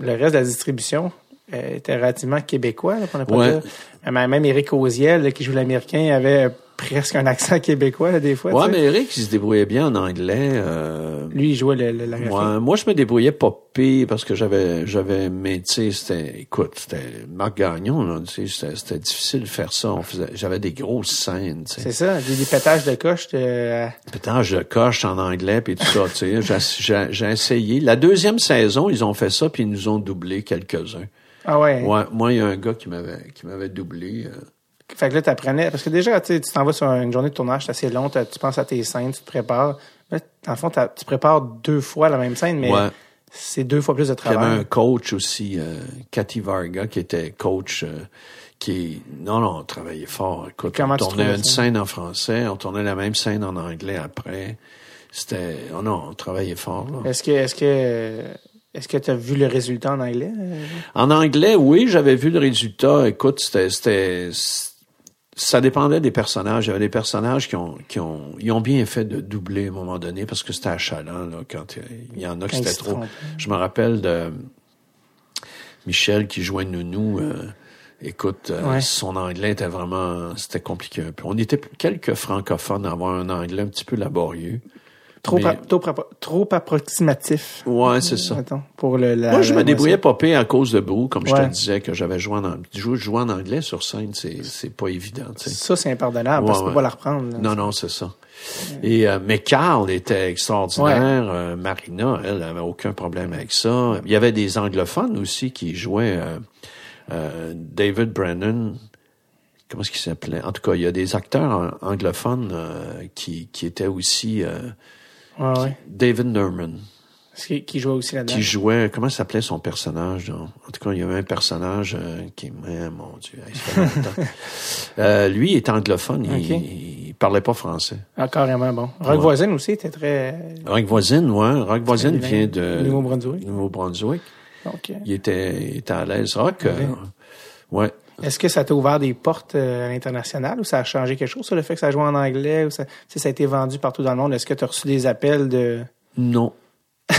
le reste de la distribution, euh, était relativement québécois, là, pour ne pas dire. Même Éric Oziel, qui joue l'américain, avait presque un accent québécois, des fois.
Ouais, mais Eric, il se débrouillait bien en anglais. Euh...
Lui, il jouait le, le,
moi, moi, je me débrouillais pas pire parce que j'avais, j'avais, mais tu sais, c'était, écoute, c'était Marc Gagnon, là, tu sais, c'était difficile de faire ça. On faisait, j'avais des grosses scènes.
C'est ça, des, des pétages de coche. De...
Pétages de coche en anglais puis tout ça, tu sais. J'ai essayé. La deuxième saison, ils ont fait ça puis ils nous ont doublé quelques-uns.
Ah ouais.
Ouais, moi, il y a un gars qui m'avait, qui m'avait doublé. Euh,
fait que là, t'apprenais, parce que déjà, tu t'en vas sur une journée de tournage, c'est assez long, tu penses à tes scènes, tu te prépares. Mais, le fond, tu prépares deux fois la même scène, mais c'est deux fois plus de travail.
Il y avait un coach aussi, euh, Cathy Varga, qui était coach, euh, qui, non, non, on travaillait fort. Écoute, Comment on tournait une scène en français, on tournait la même scène en anglais après. C'était, oh non, on travaillait fort,
Est-ce que, est-ce que, est-ce que tu as vu le résultat en anglais?
En anglais, oui, j'avais vu le résultat. Écoute, c'était, ça dépendait des personnages. Il y avait des personnages qui ont, qui ont, ils ont bien fait de doubler à un moment donné parce que c'était achalant, là, quand il y en a qui c'était trop. Je me rappelle de Michel qui jouait Nounou. Euh, écoute, euh, son anglais était vraiment, c'était compliqué un peu. On était quelques francophones à avoir un anglais un petit peu laborieux.
Trop, trop, approximatif.
Ouais, c'est ça.
pour le,
Moi, je me débrouillais pas pire à cause de Brou, comme je te disais, que j'avais joué en, joué, en anglais sur scène, c'est, c'est pas évident.
Ça, c'est impardonnable, parce que tu peux pas la reprendre.
non, non, c'est ça. Et euh, mais Carl était extraordinaire. Euh, Marina, elle, avait aucun problème avec ça. Il y avait des anglophones aussi qui jouaient. Euh, David Brennan, comment est-ce qu'il s'appelait? En tout cas, il y a des acteurs anglophones qui, qui étaient aussi David Nerman.
Qui, qui, jouait aussi là-dedans.
Qui jouait, comment s'appelait son personnage? En tout cas, il y avait un personnage euh, qui, eh, mon Dieu, il fait longtemps. euh, lui, il est anglophone, il, il, parlait pas français.
Ah, carrément, bon. Rock Voisine aussi était très...
Rock Voisine, ouais. Rock Voisine vient de...
Nouveau-Brunswick.
Nouveau-Brunswick. Il, était, il était à l'aise. Rock, euh, ouais.
Est-ce que ça t'a ouvert des portes euh, à l'international ou ça a changé quelque chose sur le fait que ça joue en anglais ou ça, ça a été vendu partout dans le monde? Est-ce que tu as reçu des appels de...
Non.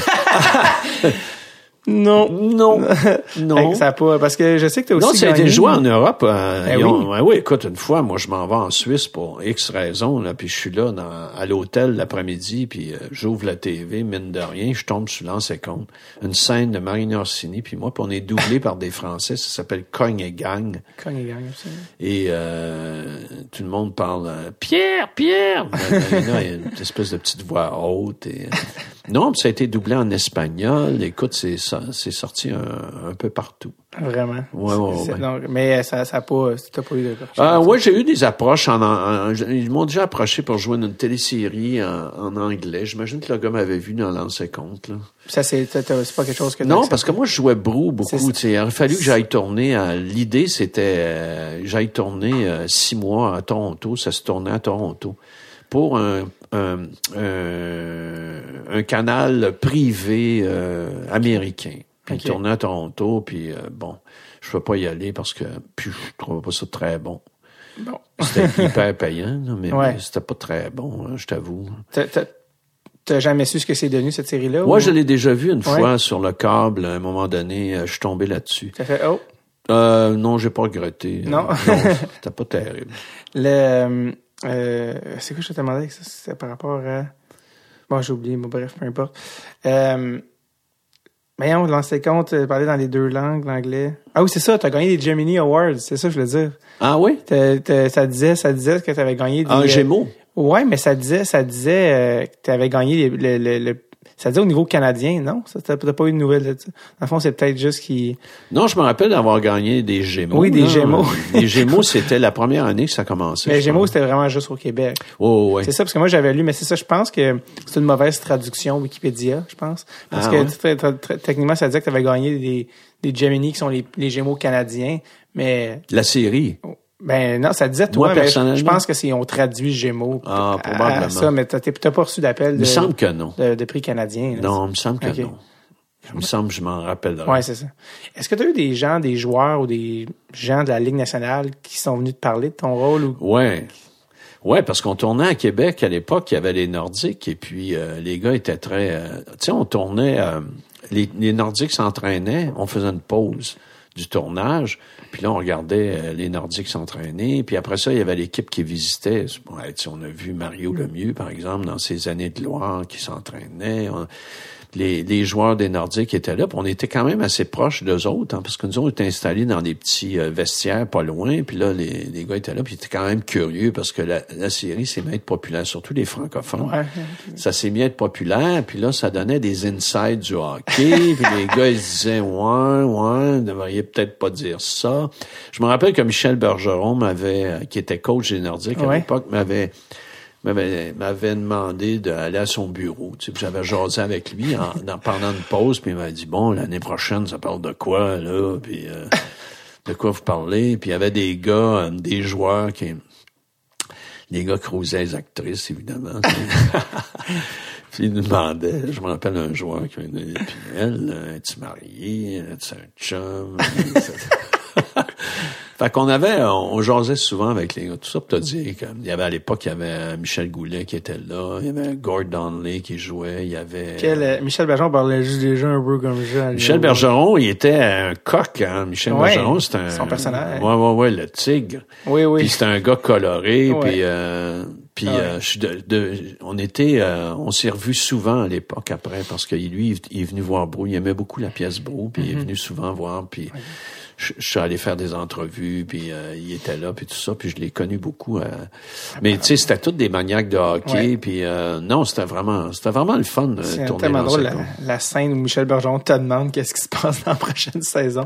Non.
Non. non.
ça pas, parce que je sais que tu as aussi.
Non, ça
a
été joué en Europe. Euh, ben oui. oui. écoute, une fois, moi, je m'en vais en Suisse pour X raisons, là, puis je suis là dans, à l'hôtel l'après-midi, puis euh, j'ouvre la TV, mine de rien, je tombe sur compte. Une scène de Marine Orsini, puis moi, puis on est doublé par des Français, ça s'appelle Cogne et Gang.
Cogne et Gang, aussi.
Et euh, tout le monde parle Pierre, Pierre! il y a une espèce de petite voix haute. Et, non, ça a été doublé en espagnol. Écoute, c'est ça c'est sorti un, peu partout.
Vraiment?
Ouais, ouais,
ouais. mais ça, ça a pas, t'as pas eu de.
Ah, ouais, j'ai eu des approches en, ils m'ont déjà approché pour jouer dans une télésérie en, anglais. J'imagine que le gars m'avait vu dans l'ancien compte, là.
Ça, c'est, c'est pas quelque chose que
Non, parce que moi, je jouais brou beaucoup, Il aurait fallu que j'aille tourner à, l'idée, c'était, euh, j'aille tourner euh, six mois à Toronto. Ça se tournait à Toronto. Pour un un, un, canal privé euh, américain. Puis il tournait à Toronto, puis euh, bon, je peux pas y aller parce que puis je trouvais pas ça très bon.
Bon.
C'était hyper payant, mais, c'était pas très bon, hein, je t'avoue.
T'as jamais su ce que c'est devenu cette série-là?
Moi, je l'ai déjà vu une fois sur le câble. À un moment donné, euh, je suis tombé là-dessus.
T'as fait oh.
Euh, non, j'ai pas regretté.
Non. non
c'était pas terrible.
Le euh, c'est quoi je te demandais ça? C'est par rapport à. Bon, j'ai oublié, mais bref, peu importe. Euh, mais on lançait compte, euh, parler dans les deux langues, l'anglais. Ah oui, c'est ça, t'as gagné des Gemini Awards, c'est ça que je veux dire.
Ah oui?
ça disait, ça disait que t'avais gagné des.
Un Gémeaux?
Ouais, mais ça disait, ça disait euh, que t'avais gagné le, le, le, ça dit au niveau canadien, non? Ça t'as pas eu de nouvelles de ça? Dans le fond, c'est peut-être juste qui.
Non, je me rappelle d'avoir gagné des Gémeaux.
Oui, des Gémeaux.
les Gémeaux, c'était la première année que ça commençait.
Mais les Gémeaux, c'était vraiment juste au Québec.
Oh, ouais.
C'est ça, parce que moi, j'avais lu, mais c'est ça, je pense que c'est une mauvaise traduction Wikipédia, je pense. Parce ah, que techniquement, ça disait que tu avais gagné des, des Gemini qui sont les, les Gémeaux canadiens, mais.
La série.
Oh. Ben non, ça disait toi, mais je pense que c'est on traduit Gémeaux.
Ah, probablement. À ça,
mais t'as pas reçu d'appel de.
Il me semble que non.
De, prix canadien.
non, il me semble que non. Il me semble, je m'en rappelle.
Ouais, c'est ça. Est-ce que tu as eu des gens, des joueurs ou des gens de la Ligue nationale qui sont venus te parler de ton rôle ou?
Ouais. Ouais, parce qu'on tournait à Québec à l'époque, il y avait les Nordiques et puis euh, les gars étaient très. Euh, tu sais, on tournait. Euh, les, les Nordiques s'entraînaient, on faisait une pause du tournage. Puis là, on regardait euh, les Nordiques s'entraîner. Puis après ça, il y avait l'équipe qui visitait. on a vu Mario Lemieux, par exemple, dans ses années de gloire, qui s'entraînait les, les, joueurs des Nordiques étaient là. on était quand même assez proches d'eux autres, hein, parce que nous, on était installés dans des petits euh, vestiaires pas loin. Puis là, les, les, gars étaient là, puis ils étaient quand même curieux, parce que la, la série s'est mise à être populaire, surtout les francophones. Ça s'est à être populaire, puis là, ça donnait des insides du hockey. puis les gars, ils se disaient, ouais, ouais, devriez peut-être pas dire ça. Je me rappelle que Michel Bergeron m'avait, euh, qui était coach des Nordiques à l'époque, m'avait m'avait demandé d'aller à son bureau. Tu sais, j'avais jasé avec lui en, pendant une pause, puis il m'a dit bon l'année prochaine ça parle de quoi là, puis euh, de quoi vous parlez? Puis il y avait des gars, euh, des joueurs qui les gars cruisaient les actrices évidemment. puis il nous demandait, je me rappelle un joueur qui m'a dit puis elle, es-tu mariée, es-tu un chum? Fait qu'on avait, on, jasait souvent avec les gars. Tout ça pour te dire qu'il y avait à l'époque, il y avait Michel Goulet qui était là, il y avait Gordon Donnelly qui jouait, il y avait...
Quel, euh, Michel Bergeron parlait juste déjà un peu comme ça.
Michel Bergeron, il était un coq, hein. Michel Bergeron, c'était un...
Son personnage.
Ouais, ouais, ouais, le tigre.
Oui, oui.
Puis c'était un gars coloré, puis... Euh, puis ah euh, je, de, on était, euh, on s'est revus souvent à l'époque après parce que lui, il est venu voir Brou. Il aimait beaucoup la pièce Brou, puis il est mm-hmm. venu souvent voir. Puis je, suis allé faire des entrevues, puis euh, il était là, puis tout ça, puis je l'ai connu beaucoup. Euh. mais tu sais, c'était toutes des maniaques de hockey, puis euh, non, c'était vraiment, c'était vraiment le fun de tourner tellement drôle
la, la, scène où Michel Bergeron te demande qu'est-ce qui se passe dans la prochaine saison.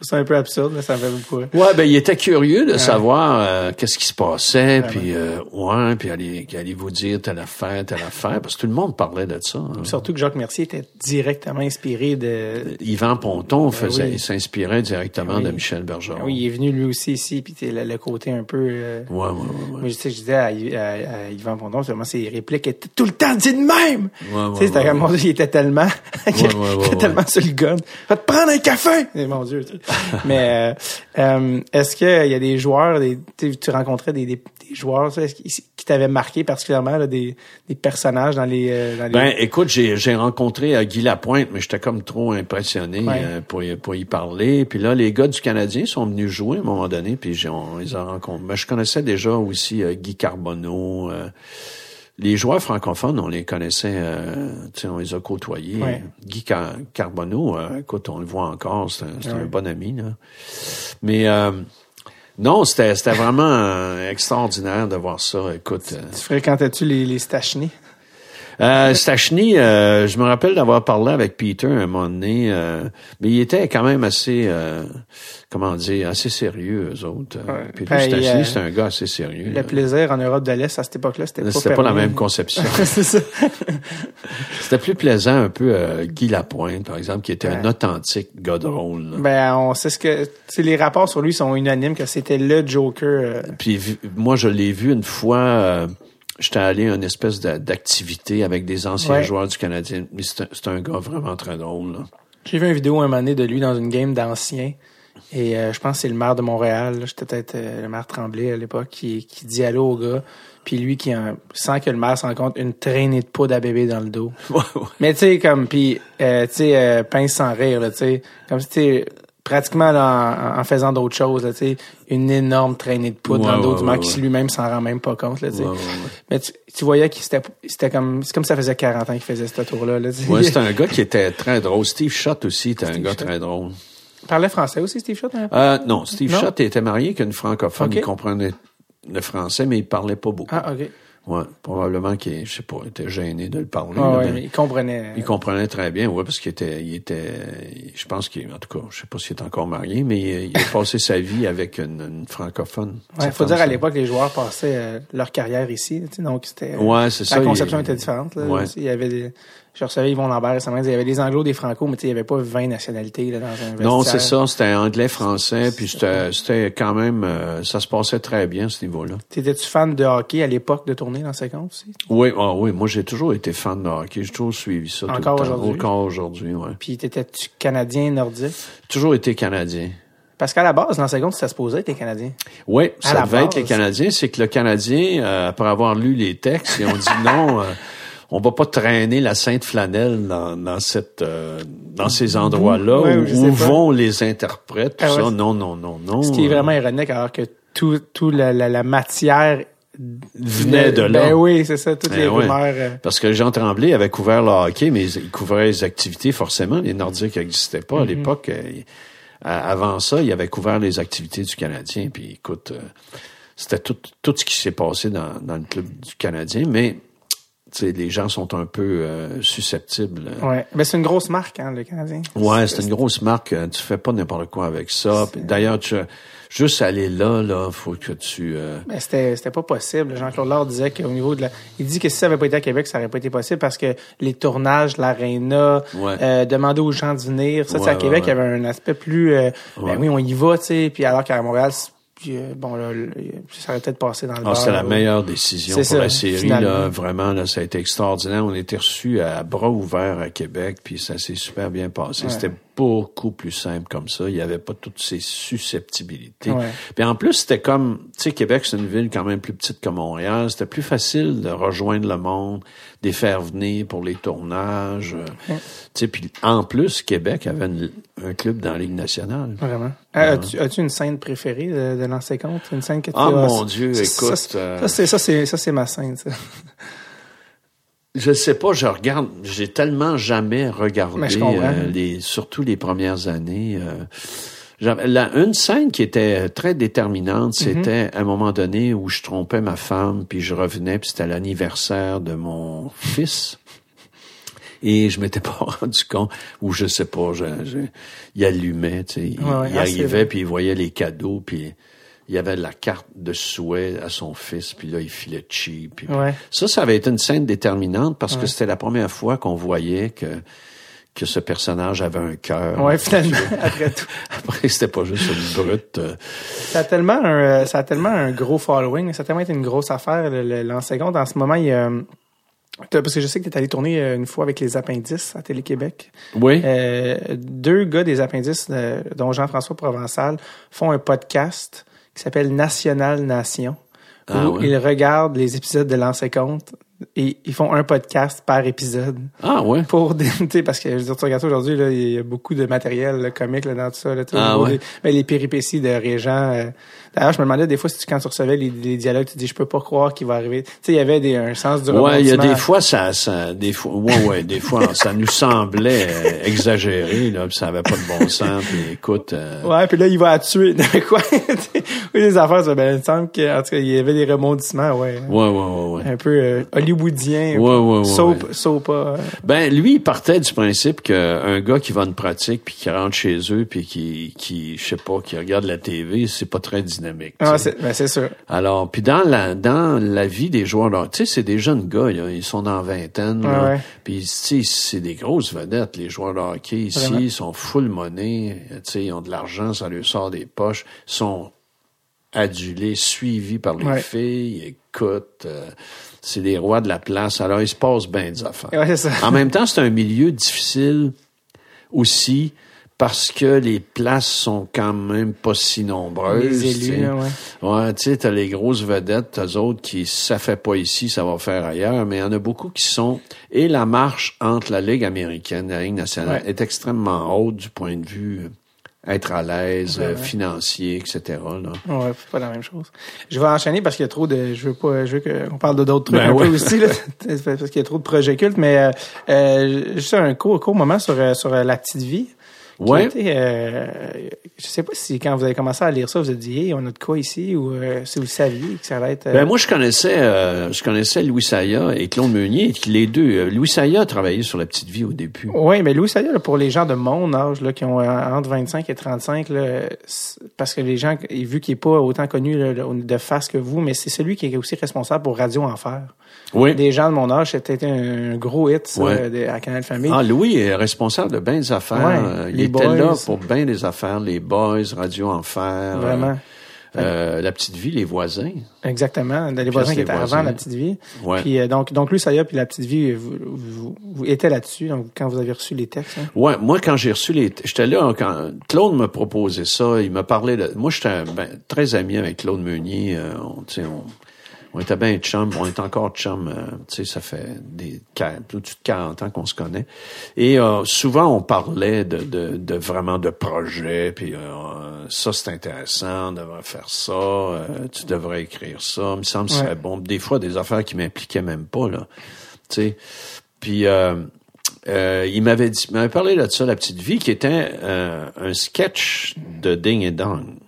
C'est un peu absurde, mais ça me fait beaucoup.
Ouais, ben il était curieux de savoir qu'est-ce qui se passait, puis ouais, puis allez, allez vous dire telle affaire, telle affaire, parce que tout le monde parlait de ça. Hein.
Surtout que Jacques Mercier était directement inspiré de.
Yvan Ponton ben faisait, il s'inspirait directement de Michel Bergeron.
Oui, il est venu lui aussi ici, puis le, le côté un peu... Euh...
Ouais, ouais, ouais,
Moi, je, sais, je disais à, à, à Yvan Pondon, vraiment, ses répliques étaient tout le temps dites de même!
Ouais,
tu sais, c'était comme, mon Dieu, il était tellement... il était tellement sur le gun. Va te prendre un café! Et, mon Dieu. Mais euh, euh, est-ce qu'il y a des joueurs, des, tu rencontrais des, des, des joueurs, qui, qui t'avaient marqué particulièrement, là, des, des personnages dans les... Euh, dans les...
Ben, écoute, j'ai, j'ai rencontré euh, Guy Lapointe, mais j'étais comme trop impressionné euh, pour, pour y parler. Puis là, les gars du Canadien sont venus jouer à un moment donné, puis j'ai, on les a rencontrés. Ben, je connaissais déjà aussi Guy Carbonneau, les joueurs francophones, on les connaissait, euh, on les a côtoyés. Guy Car Carbonneau, écoute, on le voit encore, c'est un, un, bon ami. Là. Mais non, c'était vraiment euh, extraordinaire de voir ça. Écoute. Tu,
euh, tu fréquentais-tu les, les Stachny?
Euh, Stachny, euh, je me rappelle d'avoir parlé avec Peter un moment donné, euh, mais il était quand même assez, euh, comment dire, assez sérieux, eux autres. Puis ben, Stachny, c'est un gars assez sérieux.
Le plaisir en Europe de l'Est, à cette époque-là, c'était pas
C'était pas la même conception. c'était plus plaisant un peu Guy Lapointe, par exemple, qui était un authentique gars drôle.
Ben, on sait ce que... Les rapports sur lui sont unanimes que c'était le Joker.
Puis moi, je l'ai vu une fois j'étais allé à une espèce d'activité avec des anciens joueurs du Canadien. Mais c'est un, gars vraiment très drôle.
J'ai vu une vidéo un moment donné de lui dans une game d'anciens. Et euh, je pense que c'est le maire de Montréal, j'étais peut-être euh, le maire Tremblay à l'époque, qui, qui dit allô au gars. Puis lui qui a, sans que le maire s'en compte une traînée de poudre à bébé dans le dos. Mais tu sais comme puis euh, tu sais pince sans rire tu sais comme si pratiquement là, en, faisant d'autres choses, une énorme traînée de poudre dans le dos du mec qui lui-même s'en rend même pas compte, là. Mais tu, tu, voyais qu'il c'était, c'était comme, c'est comme ça faisait 40 ans qu'il faisait ce tour-là, là,
Ouais, c'était un gars qui était très drôle. Steve Schott aussi était un gars très drôle.
Il parlait français aussi, Steve Schott? Hein?
Euh, non, Steve Schott était marié avec une francophone. Il comprenait le français, mais il parlait pas beaucoup.
Ah, OK.
Ouais, probablement qu'il, je sais pas, était gêné de le parler.
Ah, mais il comprenait.
Il comprenait très bien, ouais, parce qu'il était, il était, je pense qu'il, en tout cas, je sais pas s'il est encore marié, mais il, a passé sa vie avec une, francophone.
Ouais, faut dire à l'époque les joueurs passaient euh, leur carrière ici, donc c'était.
Ouais, c'est ça.
La conception était différente. Là, ouais. Il y avait des, je recevais Yvon Lambert récemment, il y avait des anglo, des franco, mais il n'y avait pas 20 nationalités là, dans un vestiaire.
Non, c'est ça, c'était anglais, français, puis c'était quand même, euh, ça se passait très bien ce niveau-là.
T'étais-tu fan de hockey à l'époque de tourner dans 50 aussi?
Oui, ah, oui, moi j'ai toujours été fan de hockey, j'ai toujours suivi ça
Encore aujourd'hui?
Encore aujourd'hui, oui.
Puis t'étais-tu canadien, nordique?
Toujours été canadien.
Parce qu'à la base, dans seconde, ça se posait être les Canadiens.
Oui, ça devait être les Canadiens. C'est que le Canadien, euh, après avoir lu les textes, ils ont dit non, euh, on va pas traîner la sainte flanelle dans, dans cette euh, dans ces endroits-là où, vont les interprètes tout ah ça non non non non
ce qui est vraiment ironique alors que tout tout la, la, matière
venait de là.
Ben oui, c'est ça, toutes ben les rumeurs. Euh.
Parce que Jean Tremblay avait couvert le hockey, mais il couvrait les activités, forcément. Les Nordiques n'existaient pas à mm-hmm. l'époque. Avant ça, il avait couvert les activités du Canadien. Puis écoute, c'était tout, tout ce qui s'est passé dans, dans le club du Canadien, mais les gens sont un peu euh, susceptibles.
Ouais, mais c'est une grosse marque, hein, le Canadien.
Ouais, c'est une grosse marque. Euh, tu fais pas n'importe quoi avec ça. D'ailleurs, tu juste aller là, là, faut que tu. Euh...
Mais c'était c'était pas possible. Jean-Claude Laure disait qu'au niveau de la, il dit que si ça avait pas été à Québec, ça aurait pas été possible parce que les tournages, l'aréna, euh, demander aux gens de venir, ça, à Québec, il y avait un aspect plus. ben oui, on y va, tu sais. Puis alors qu'à Montréal, bon, là, ça aurait peut-être passé dans le
ah, C'était la meilleure décision pour la série. Là, vraiment, là, ça a été extraordinaire. On été reçus à bras ouverts à Québec, puis ça s'est super bien passé. C'était beaucoup plus simple comme ça. Il n'y avait pas toutes ces susceptibilité. Puis en plus, c'était comme, tu sais, Québec, c'est une ville quand même plus petite que Montréal. C'était plus facile de rejoindre le monde, de les faire venir pour les tournages. Tu sais, puis en plus, Québec avait un club dans la Ligue nationale.
Vraiment. Euh, as-tu, une scène préférée de, de l'ancien compte? Une scène que tu
Ah, mon Dieu, écoute.
Ça, c'est, ça, c'est, ça, c'est ma scène, ça.
Je sais pas, je regarde, j'ai tellement jamais regardé, euh, les, surtout les premières années. Euh, la, une scène qui était très déterminante, mhm. c'était à un moment donné où je trompais ma femme, puis je revenais, puis c'était l'anniversaire de mon fils. Et je m'étais pas rendu compte, ou je sais pas, je, il allumait, tu sais, il, il ah, arrivait, puis il voyait les cadeaux, puis il y avait la carte de souhait à son fils, puis là, il filait cheap. Ça, ça avait été une scène déterminante parce que c'était la première fois qu'on voyait que que ce personnage avait un cœur.
Ouais, finalement, après tout.
Après, c'était pas juste une brute. Euh.
Ça a tellement un, ça a tellement un gros following, ça a tellement été une grosse affaire, l'enseignement. En ce moment, il y a, parce que je sais que tu es allé tourner euh, une fois avec les appendices à Télé-Québec.
Oui.
Euh, deux gars des appendices, dont Jean-François Provençal, font un podcast qui s'appelle National Nation, ah où ils regardent les épisodes de L'ancien compte et ils font un podcast par épisode.
Ah ouais.
Pour parce que je veux dire, tu regardes aujourd'hui là, il y a beaucoup de matériel comique là, dans tout ça là,
ah, ouais.
Ben, les péripéties de Régent euh, D'ailleurs, je me demandais des fois si quand tu recevais les, les dialogues, tu dis je peux pas croire qu'il va arriver. Tu sais, il y avait des, un sens du
Ouais, il y a des fois ça, ça des fois, ouais, ouais, des fois ça nous semblait euh, exagéré là, puis ça avait pas de bon sens. Puis écoute. Euh...
Ouais, puis là il va tuer. quoi Oui, les affaires, ça, ben, il me semble qu'en tout cas il y avait des rebondissements, ouais.
Ouais, ouais, ouais, ouais.
Un peu euh, hollywoodien.
Ouais, ouais, ouais.
Soap, soap. Euh.
Ben lui, il partait du principe qu'un gars qui va une pratique puis qui rentre chez eux puis qui, qui, je sais pas, qui regarde la TV, c'est pas très dynamique.
Ah, c'est, ben, c'est sûr.
Alors, puis dans la dans la vie des joueurs, tu sais, c'est des jeunes gars, ils sont dans vingtaine,
ouais,
puis tu sais, c'est des grosses vedettes, les joueurs de hockey ici, ils sont full money, tu sais, ils ont de l'argent, ça leur sort des poches, sont adulés, suivis par les filles, écoute, euh, c'est des rois de la place, alors ils se passent bien des affaires. en même temps, c'est un milieu difficile aussi parce que les places sont quand même pas si nombreuses.
Les élus, ouais.
Ouais, tu sais, t'as les grosses vedettes, t'as autres qui, ça fait pas ici, ça va faire ailleurs, mais il y en a beaucoup qui sont, et la marche entre la Ligue américaine et la Ligue nationale est extrêmement haute du point de vue être à l'aise, euh, financier, etc. Là.
Ouais, c'est pas la même chose. Je vais enchaîner parce qu'il y a trop de, je veux pas, je veux qu'on parle de d'autres trucs ben un peu aussi là, parce qu'il y a trop de projets cultes, mais euh, euh juste un court, court moment sur sur la petite vie.
Ouais.
euh, je sais pas si quand vous avez commencé à lire ça, vous avez dit, hey, on a de quoi ici, ou euh, si vous saviez que ça allait être. Euh,
ben moi, je connaissais, euh, je connaissais Louis Saya et Claude Meunier, les deux. Louis Saya a travaillé sur la petite vie au début.
Oui, mais Louis Saya, pour les gens de mon âge, là, qui ont entre 25 et 35, là, parce que les gens, vu qu'il est pas autant connu de face que vous, mais c'est celui qui est aussi responsable pour Radio Enfer.
Oui.
Des gens de mon âge, c'était un gros hit ça, à Canal Famille.
Ah, Louis est responsable de bien des affaires. il était là pour bien des affaires, les boys, Radio Enfer.
Vraiment.
Euh, la petite vie, les voisins.
Exactement, les voisins qui étaient avant la petite vie.
Ouais.
Puis euh, donc donc lui ça y a puis la petite vie vous, vous, vous étiez là-dessus donc quand vous avez reçu les textes. Hein?
Ouais, moi quand j'ai reçu les j'étais là quand Claude me proposait ça, il me parlait de moi j'étais ben, très ami avec Claude Meunier, euh, on, on On était bien chum, on est encore chum, euh, tu sais, ça fait des plus de 40 ans qu'on se connaît. Et euh, souvent, on parlait de, de, de, vraiment de projets, puis euh, ça, c'est intéressant, on devrait faire ça, tu devrais écrire ça, il me semble que serait bon. Des fois, des affaires qui m'impliquaient même pas, là, tu sais. Puis... il m'avait dit, m'avait parlé de ça, La Petite Vie, qui était un sketch de Ding et Dong.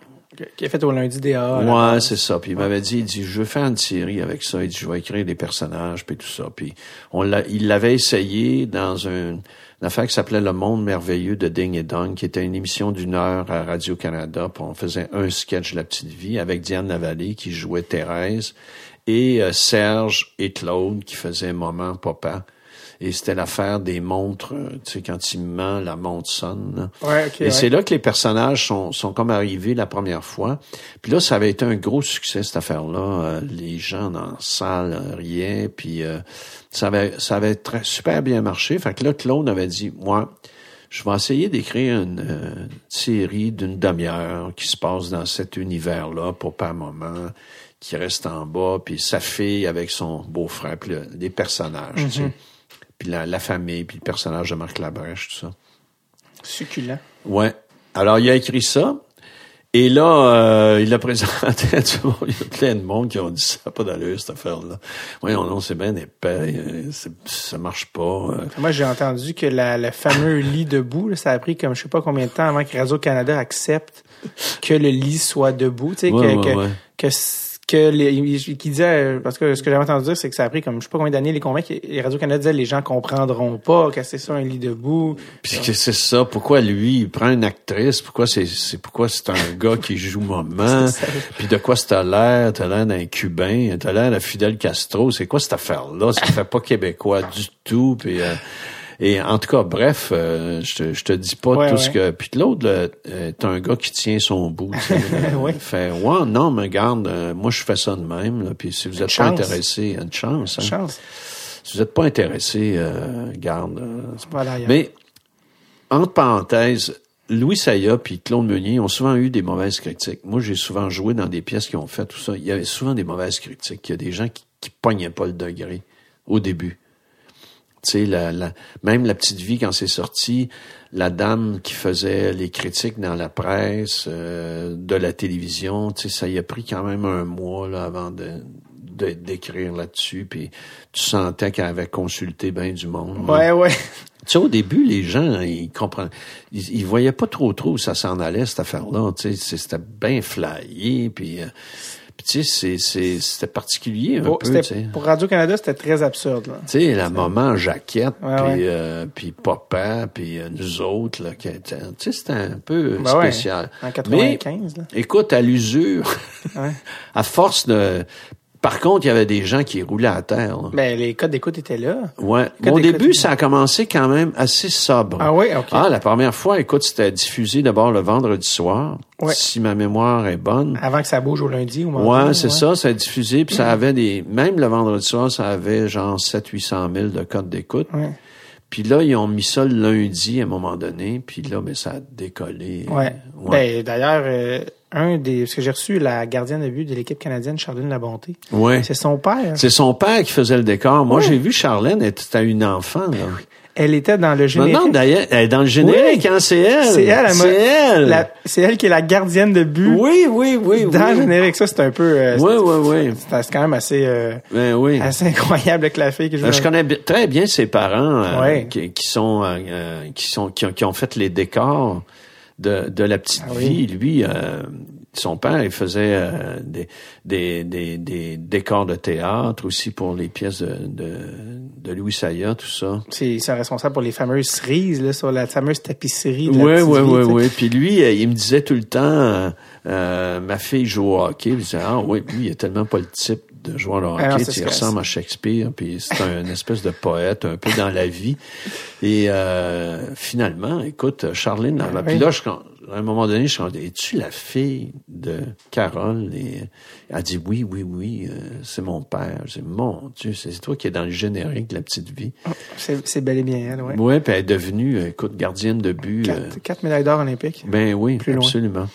Qui est fait au lundi DA.
Ouais, c'est ça. Puis il m'avait dit, il dit, je veux faire une série avec ça. Il dit, je vais écrire des personnages, puis tout ça. Puis on l'a, il l'avait essayé dans une, affaire qui s'appelait Le Monde merveilleux de Ding et Dong, qui était une émission d'une heure à Radio-Canada. Puis on faisait un sketch de La Petite Vie avec Diane Lavallée qui jouait Thérèse et euh, Serge et Claude qui faisaient Moment Papa et c'était l'affaire des montres, euh, tu sais, quand il ment, la montre sonne.
Ouais,
et c'est là que les personnages sont, sont comme arrivés la première fois. Puis là, ça avait été un gros succès, cette affaire-là. Euh, les gens dans la salle euh, riaient, puis ça avait, ça avait très, super bien marché. Fait que là, Claude avait dit, moi, je vais essayer d'écrire une, série d'une demi-heure qui se passe dans cet univers-là pour un moment qui reste en bas, puis sa fille avec son beau-frère, puis les personnages. tu sais. Puis la, famille, puis le personnage de Marc Labrèche, tout ça.
Succulent.
Ouais. Alors, il a écrit ça. Et là, euh, il l'a présenté à tout le monde. Il y a plein de monde qui ont dit ça, pas d'allure, cette affaire-là. Oui, non, c'est bien épais, euh, ça marche pas. Euh.
Moi, j'ai entendu que la, le fameux lit debout, ça a pris comme je sais pas combien de temps avant que Radio-Canada accepte que le lit soit debout, tu sais, que, que que les, qui disait parce que ce que j'avais entendu dire c'est que ça a pris comme je sais pas combien d'années les convaincre les Radio Canada disaient les gens comprendront pas que c'est ça un lit debout.
Puis que c'est ça pourquoi lui il prend une actrice pourquoi c'est c'est pourquoi c'est un gars qui joue moment puis de quoi t'as l'air? T'as l'air d'un cubain t'as l'air de Fidel Castro c'est quoi cette affaire là ça fait pas québécois du tout puis euh, et en tout cas, bref, euh, je, te, je te dis pas tout ce que. Puis l'autre, euh, t'as un gars qui tient son bout. Il fait Ouais, non, mais garde, euh, moi je fais ça de même. Là, puis si vous êtes pas intéressé, une chance. Hein. Une chance. Si vous êtes pas intéressé, garde. mais entre parenthèses, Louis Saya puis Claude Meunier ont souvent eu des mauvaises critiques. Moi, j'ai souvent joué dans des pièces qui ont fait tout ça. Il y avait souvent des mauvaises critiques. Il y a des gens qui, qui pognaient pas le degré au début. Tu sais, la, même la petite vie quand c'est sorti, la dame qui faisait les critiques dans la presse, euh, de la télévision, tu sais, ça y a pris quand même un mois là avant de d'écrire là-dessus, puis tu sentais qu'elle avait consulté bien du monde.
Ouais, ouais. Tu
sais, au début, les gens, ils comprennent, ils, voyaient pas trop trop où ça s'en allait, cette affaire-là. Tu sais, c'était bien flyé, puis... Euh, tu sais, c'était particulier un peu.
Pour Radio-Canada, c'était très absurde.
Tu sais, la maman Jaquette, puis, euh, puis papa, puis euh, nous autres, là, tu sais, c'était un peu ben spécial.
En 95, là.
Écoute, à l'usure, à force de par contre, il y avait des gens qui roulaient à terre.
Ben, les codes d'écoute étaient là.
Ouais. Au début, ça a commencé quand même assez sobre.
Ah oui, OK.
Ah, la première fois, écoute, c'était diffusé d'abord le vendredi soir.
Ouais.
Si ma mémoire est bonne.
Avant que ça bouge au lundi ou
Ouais, c'est ça, ça a diffusé, puis ça avait des, même le vendredi soir, ça avait genre 700-800 000 de codes d'écoute.
Ouais.
Puis là, ils ont mis ça le lundi à un moment donné, puis là, mais ben, ça a décollé.
Ouais. Ben, d'ailleurs, euh, un des parce que j'ai reçu la gardienne de but de l'équipe canadienne Charlène Labonté.
Ouais.
C'est son père.
C'est son père qui faisait le décor. Moi, j'ai vu Charlène, elle était une enfant là.
Elle était dans le générique.
Non, d'ailleurs, elle est dans le générique, hein, c'est elle.
C'est elle. C'est elle. C'est elle qui est la gardienne de but.
Oui, oui, oui.
Dans le générique, ça, c'est un peu. Euh,
oui, oui, oui.
C'est quand même assez. Euh,
ben, oui.
Assez incroyable avec la fille que je.
Ben, je connais très bien ses parents euh, qui, qui, sont euh, qui sont qui ont, qui ont fait les décors de, de la petite ah vie. Lui, euh, son père, il faisait euh, des, des, des, des, décors de théâtre aussi pour les pièces de, de, de Louis Saya, tout ça.
C'est responsable pour les fameuses cerises, là, sur la fameuse tapisserie.
Oui, oui, oui, oui. Puis lui, euh, il me disait tout le temps, euh, ma fille joue au hockey. Il disait, ah oui, lui, il est tellement pas le type de joueur de ah hockey, il ressemble à Shakespeare, puis c'est un espèce de poète un peu dans la vie. Et euh, finalement, écoute, Charlene, ah puis là, je, à un moment donné, je suis es-tu la fille de Carole? Et elle dit, oui, oui, oui, euh, c'est mon père. J'ai mon Dieu, c'est toi qui es dans le générique de La Petite Vie.
Oh, c'est bel et bien elle, oui.
Oui, puis elle est devenue, euh, écoute, gardienne de but.
Quatre, médailles d'or olympiques.
Ben oui, absolument.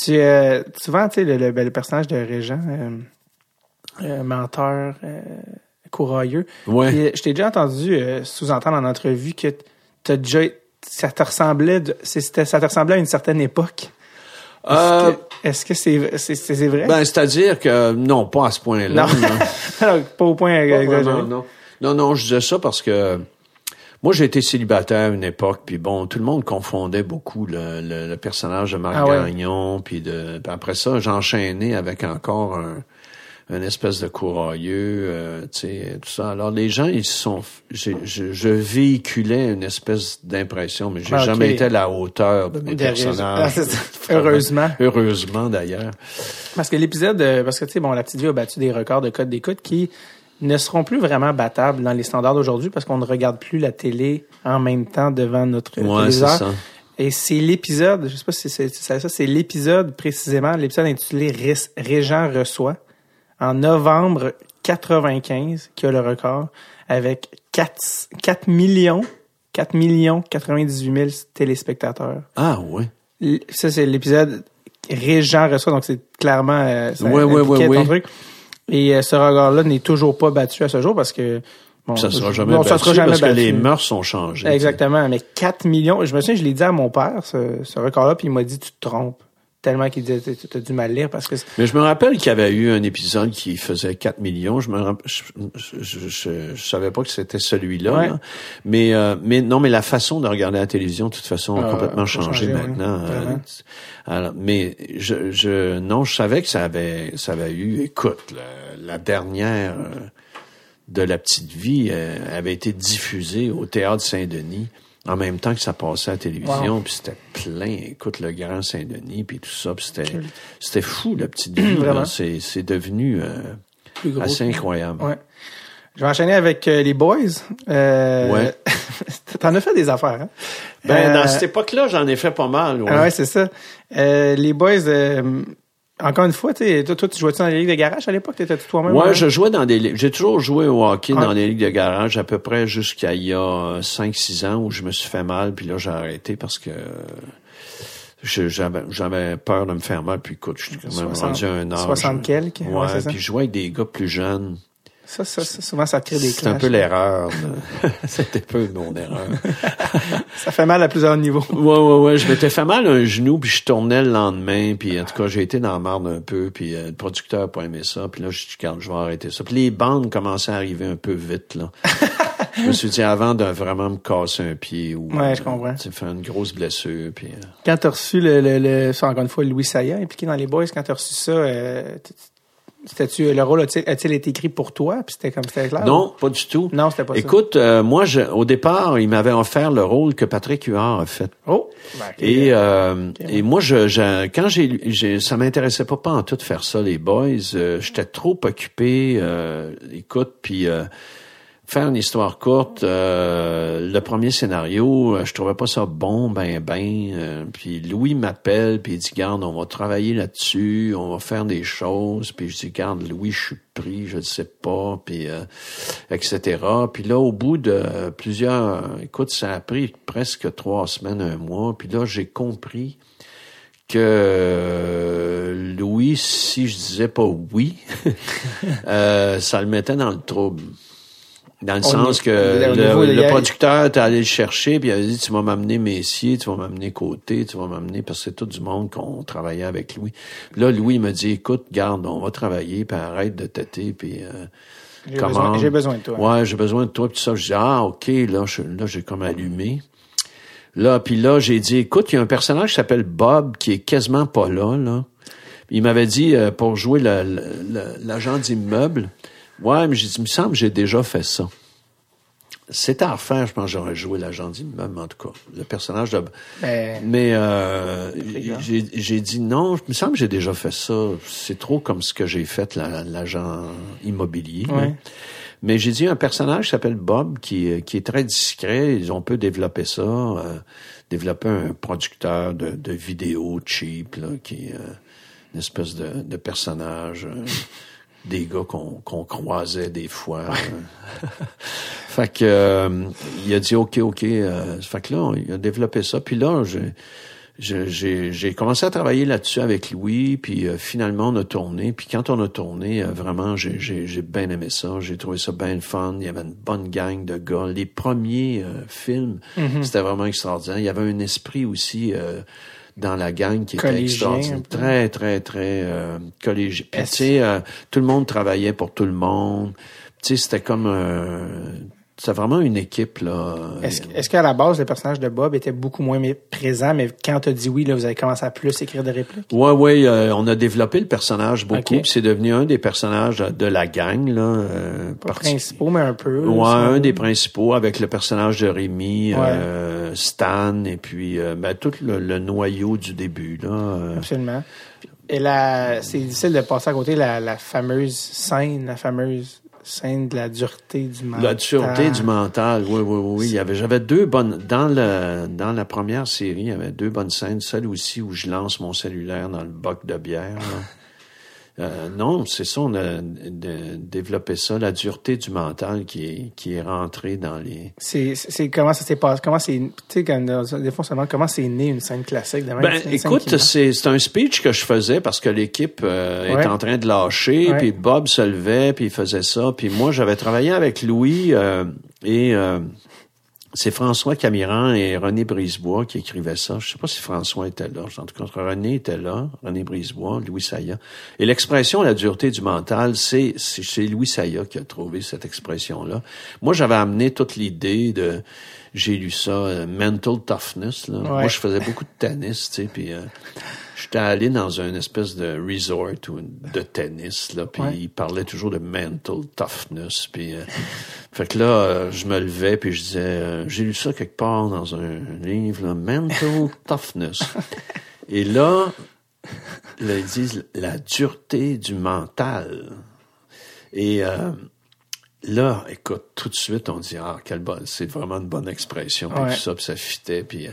Tu, souvent, tu sais, le, ben, le, personnage de Régent euh, menteur, euh, courageux.
Ouais.
Puis, euh, je t'ai déjà entendu euh, sous-entendre en entrevue que t'as déjà ça te ressemblait de- ça te ressemblait à une certaine époque. Est-ce que- c'est vrai?
ben, c'est-à-dire que non, pas à ce point-là.
non.
non.
pas au point exagéré.
vraiment, non. non, non, je disais ça parce que moi, j'ai été célibataire à une époque, puis bon, tout le monde confondait beaucoup le, le, le personnage de Marc
Ah ouais.
Gagnon, puis de, puis après ça, j'enchaînais avec encore un, une espèce de courailleux, euh, tu sais, tout ça. Alors les gens, ils sont, je, je véhiculais une espèce d'impression, mais j'ai
Ah, ok.
jamais été à la hauteur de mes
Des
personnages.
Ah. Heureusement.
Heureusement d'ailleurs.
Parce que l'épisode, euh, parce que tu sais, bon, la petite vie a battu des records de code d'écoute qui ne seront plus vraiment battables dans les standards d'aujourd'hui parce qu'on ne regarde plus la télé en même temps devant notre
Ouais,
téléviseur.
ça.
Et c'est l'épisode, je sais pas si c'est ça, c'est l'épisode précisément, l'épisode intitulé Ré- Régent reçoit en novembre 95 qui a le record avec 4, 4 millions 4 millions 98 000 téléspectateurs.
Ah ouais.
Ça, c'est l'épisode Régent reçoit, donc c'est clairement euh, ça
Ouais, ouais, ouais,
ton truc. Et euh, ce regard-là n'est toujours pas battu à ce jour parce que bon,
Ça sera
je-
jamais
non,
battu
ça sera jamais
parce que les mœurs sont changées.
Exactement, mais 4 millions. Je me souviens, je l'ai dit à mon père, ce, ce record-là, puis il m'a dit tu te trompes. Tellement qu'il disait tu as dû mal lire parce que
Mais je me rappelle qu'il y avait eu un épisode qui faisait 4 millions. Je me rapp- je, je, je- je savais pas que c'était celui-là.
Ouais.
Mais euh, mais non, mais la façon de regarder la télévision, de toute façon, a
Ah,
complètement changé, maintenant. euh,
vraiment.
alors, mais je, je non, je savais que ça avait ça avait eu. Écoute, la, la dernière euh, de la petite vie euh, avait été diffusée au théâtre Saint-Denis. En même temps que ça passait à la télévision,
Wow.
puis c'était plein. Écoute, le Grand Saint-Denis, puis tout ça, puis c'était c'était fou la petite.
Vraiment.
C'est c'est devenu euh, assez incroyable.
Ouais. Je vais enchaîner avec euh, les boys. Euh,
Ouais.
T'en as fait des affaires, hein?
Ben
Euh,
dans cette époque-là, j'en ai fait pas mal. Ouais.
Ah ouais, c'est ça. Euh, les boys, euh, encore une fois, tu sais, toi, toi, tu jouais-tu dans les ligues de garage à l'époque? T'étais toi-même?
Ouais,
hein?
je jouais dans des ligues. J'ai toujours joué au hockey
Ouais.
dans des ligues de garage à peu près jusqu'à il y a 5-6 ans où je me suis fait mal, puis là j'ai arrêté parce que je- j'avais peur de me faire mal, puis écoute, je suis quand même
60
rendu un âge.
60 quelques, ouais,
Ouais, puis je jouais avec des gars plus jeunes.
Ça, ça, ça, souvent, ça crée des
C'est un
clashs.
peu l'erreur. C'était peu mon erreur.
Ça fait mal à plusieurs niveaux.
Ouais, ouais, ouais. Je m'étais fait mal un genou, puis je tournais le lendemain, puis en tout cas, j'ai été dans la marde un peu, puis euh, le producteur a pas aimé ça, puis là, je Regarde, je vais arrêter ça. Puis les bandes commençaient à arriver un peu vite, là. je me suis dit, avant de vraiment me casser un pied ou...
Ouais, je comprends.
tu faire une grosse blessure, puis... euh,
Quand t'as reçu le, le, le- ça, encore une fois, Louis Saya, impliqué dans les boys, quand t'as reçu ça, euh, c'était-tu, le rôle a-t-il, a-t-il été écrit pour toi? Puis c'était comme, c'était clair?
Non, pas du tout.
Non, c'était pas ça.
Écoute, euh, moi, je, au départ, il m'avait offert le rôle que Patrick Huard a fait.
Oh! Ben.
Et, euh, et moi, je, je- quand j'ai, j'ai, ça m'intéressait pas pas en tout de faire ça, les boys. Euh, J'étais trop occupé. écoute, puis faire une histoire courte. euh, le premier scénario, euh, je trouvais pas ça bon, ben ben. euh, puis Louis m'appelle, puis il dit garde, on va travailler là-dessus, on va faire des choses. Puis je dis garde, Louis, je suis pris, je ne sais pas, puis euh, etc. Puis là, au bout de plusieurs, écoute, ça a pris presque trois semaines, un mois. Puis là, j'ai compris que euh, Louis, si je disais pas oui, euh, ça le mettait dans le trouble. Dans le sens que le, producteur est allé le chercher, puis il a dit Tu vas m'amener Messier, tu vas m'amener Côté, tu vas m'amener parce que c'est tout du monde qu'on travaillait avec Louis. Puis là, Louis me dit Écoute, garde, on va travailler, puis arrête de têter, puis euh,
j'ai,
comment-
besoin, j'ai besoin de toi.
Ouais, j'ai besoin de toi, puis ça. Je dis Ah, ok, là, je, là, j'ai comme allumé. Là, puis là, j'ai dit, écoute, il y a un personnage qui s'appelle Bob qui est quasiment pas là, là. Il m'avait dit euh, pour jouer l'agent d'immeuble. Ouais, mais j'ai dit, il me semble que j'ai déjà fait ça. C'était à refaire, je pense que j'aurais joué l'agent d'immeuble, en tout cas. Le personnage de...
Ben,
Mais euh, j'ai dit non, il me semble que j'ai déjà fait ça. C'est trop comme ce que j'ai fait, la- l'agent immobilier. Mais j'ai dit un personnage qui s'appelle Bob, qui, qui est très discret. Ils ont peut développer ça, euh, développer un producteur de, de vidéos cheap, là, qui est euh, une espèce de, de personnage. Euh, des gars qu'on qu'on croisait des fois. euh. fait que euh, il a dit OK, OK. euh, fait que là, il a développé ça. Puis là, j'ai commencé à travailler là-dessus avec Louis, puis euh, finalement on a tourné. Puis quand on a tourné, euh, vraiment, j'ai bien aimé ça. J'ai trouvé ça bien fun. Il y avait une bonne gang de gars. Les premiers euh, films,
Mhm.
c'était vraiment extraordinaire. Il y avait un esprit aussi dans la gang qui était extraordinaire. Très, très, très euh. Puis tu sais, euh, tout le monde travaillait pour tout le monde. Tu sais, c'était comme... euh, c'était vraiment une équipe, là.
Est-ce qu'à la base, le personnage de Bob était beaucoup moins présent, mais quand t'as dit oui, là, vous avez commencé à plus écrire des répliques?
Ouais, ouais, euh, on a développé le personnage beaucoup, c'est devenu un des personnages de la gang là. euh,
Pas principaux, mais un peu.
Ouais,
ça.
un des principaux avec le personnage de Rémi,
Ouais.
euh, Stan et puis euh, ben, tout le, le noyau du début là.
Absolument. Et là, c'est difficile de passer à côté la, la fameuse scène, la fameuse scène de la dureté du mental.
La dureté du mental, oui, oui, oui. Il y avait, j'avais deux bonnes dans le dans la première série, il y avait deux bonnes scènes. Celle aussi où je lance mon cellulaire dans le boc de bière. là. Euh, non, c'est ça, on a de- développé ça, la dureté du mental qui est qui est rentrée dans les.
C'est, comment ça s'est passé, comment c'est, tu sais, des fois, on comment c'est né une scène classique. de même,
Ben, écoute, c'est un speech que je faisais parce que l'équipe euh,
Ouais.
est en train de lâcher, puis Bob se levait, puis il faisait ça, puis moi j'avais travaillé avec Louis euh, et euh, c'est François Camiran et René Brisebois qui écrivaient ça. Je sais pas si François était là. En tout cas, René était là, René Brisebois, Louis Saya. Et l'expression la dureté du mental, c'est c'est Louis Saya qui a trouvé cette expression-là. Moi, j'avais amené toute l'idée de j'ai lu ça, euh, mental toughness. Là. Moi, je faisais beaucoup de tennis, tu sais, puis euh, j'étais allé dans une espèce de resort ou de tennis, là, puis
Ouais.
il parlait toujours de mental toughness, puis euh, fait que là, euh, je me levais puis je disais, euh, j'ai lu ça quelque part dans un livre, là, mental toughness. Et là, là, ils disent la dureté du mental. Et là, écoute, tout de suite, on dit ah quelle bonne, c'est vraiment une bonne expression, puis
Ouais.
tout ça, puis ça fitait, puis euh,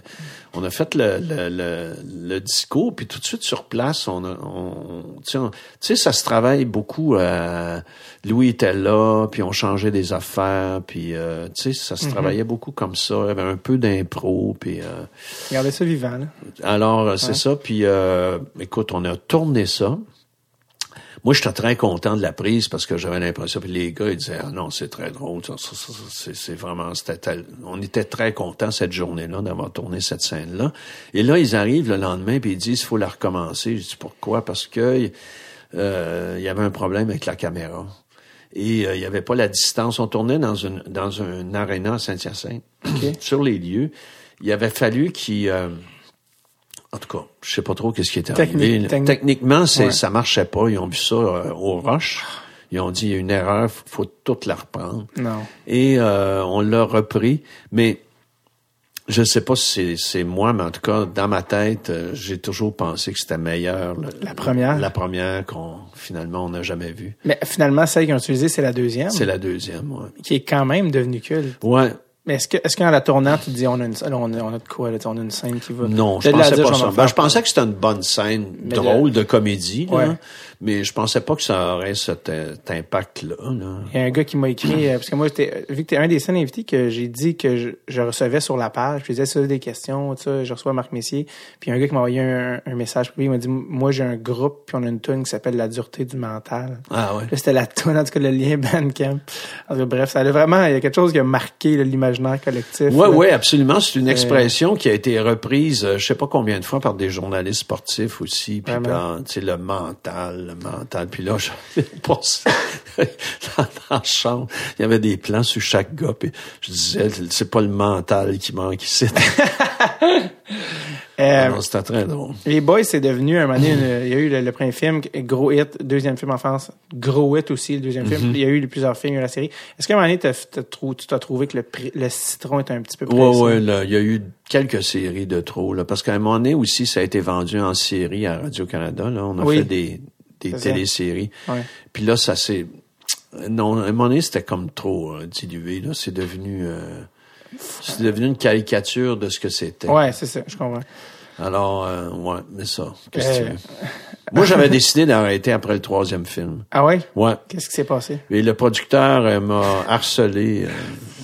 on a fait le, le, le, le discours, puis tout de suite sur place, on, a, on, tu sais, on- tu sais, ça se travaille beaucoup. euh, Louis était là, puis on changeait des affaires, puis euh, tu sais, ça se travaillait beaucoup comme ça, il y avait un peu d'impro, puis euh,
Regardez ça vivant, là.
alors, euh, c'est
Ouais.
ça. Puis, euh, écoute, on a tourné ça. Moi, j'étais très content de la prise parce que j'avais l'impression, puis les gars, ils disaient, ah non, c'est très drôle, c'est, vraiment, on était très contents cette journée-là d'avoir tourné cette scène-là. Et là, ils arrivent le lendemain, puis ils disent, il faut la recommencer. Je dis, pourquoi? Parce que, euh, il y avait un problème avec la caméra. Et euh, il y avait pas la distance. On tournait dans une, dans un aréna à Saint-Hyacinthe, sur les lieux. Il avait fallu qu'ils, euh, en tout cas, je sais pas trop qu'est-ce qui était
Technique-
arrivé.
technique.
Techniquement, c'est,
Ouais.
ça marchait pas. Ils ont vu ça euh, au rush. Ils ont dit, il y a une erreur, faut, faut toute la reprendre.
Non.
Et euh, on l'a repris. Mais je sais pas si c'est, moi, mais en tout cas, dans ma tête, euh, j'ai toujours pensé que c'était meilleur. le-
La première?
La première qu'on, finalement, on n'a jamais vue.
Mais finalement, celle qu'ils ont utilisée, c'est la deuxième,
C'est la deuxième, ouais.
qui est quand même devenue culte.
Ouais.
Mais est-ce que, est-ce qu'en la tournant, tu te dis, on a une, on a, on a de quoi, là, on a une scène qui va.
Non, je pensais
dire,
pas ça. Ben, je pensais que c'était une bonne scène
Mais
drôle de comédie, là.
Ouais.
mais je pensais pas que ça aurait cet, euh, cet impact-là. Là.
Il y a un gars qui m'a écrit, euh, parce que moi, j'étais- vu que t'es un des seuls invités que j'ai dit que je, je recevais sur la page, je disais ça des questions, tout ça, je reçois Marc Messier, puis il y a un gars qui m'a envoyé un, un message privé, il m'a dit, moi j'ai un groupe, puis on a une tune qui s'appelle La dureté du mental.
Ah ouais.
Là, c'était la tune, en tout cas, le lien Bandcamp. En tout cas, bref, ça a vraiment, il y a quelque chose qui a marqué là, l'imaginaire collectif.
Ouais,
là.
ouais, absolument. C'est une expression qui a été reprise, euh, je sais pas combien de fois par des journalistes sportifs aussi, puis par, le mental, le mental. Puis là, je dans la chambre, il y avait des plans sur chaque gars, puis je disais, c'est pas le mental qui manque ici.
Euh,
Non, C'était très drôle.
Les Boys, c'est devenu un moment donné, une- il y a eu le, le premier film, gros hit, deuxième film en France, gros hit aussi, le deuxième film. Il y a eu plusieurs films, il y a eu la série. Est-ce qu'à un moment donné, t'as trou- tu t'as trouvé que le, citron est un petit peu pressé?
ouais, là, il y a eu quelques séries de trop, là, parce qu'à un moment donné aussi, ça a été vendu en série à Radio-Canada. On a
Oui.
fait des, des téléséries.
Ouais.
Puis là, ça s'est, non, à un moment donné, c'était comme trop euh, dilué, là. C'est devenu, euh, c'est devenu une caricature de ce que c'était.
Ouais, c'est ça, je comprends.
Alors, euh, ouais, mais ça, qu'est-ce que
Euh.
tu veux? Moi, j'avais décidé d'arrêter après le troisième film.
Ah ouais?
Ouais.
Qu'est-ce qui s'est passé?
Et le producteur euh, m'a harcelé. euh,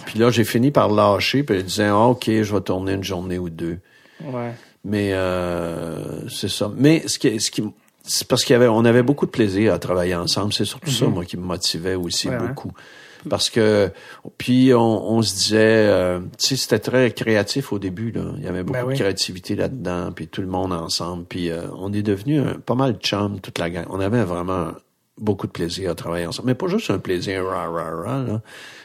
puis là, j'ai fini par lâcher. Puis il disait, ah, OK, je vais tourner une journée ou deux.
Ouais.
Mais euh, c'est ça. Mais ce qui, ce qui c'est parce qu'il y avait, on avait beaucoup de plaisir à travailler ensemble. C'est surtout ça, moi, qui me motivait aussi beaucoup. Parce que puis on, on se disait, euh, tu sais, c'était très créatif au début. Là. Il y avait beaucoup de créativité là-dedans, puis tout le monde ensemble. Puis euh, on est devenu pas mal de chum toute la gang. On avait vraiment beaucoup de plaisir à travailler ensemble. Mais pas juste un plaisir rah, rah, rah, là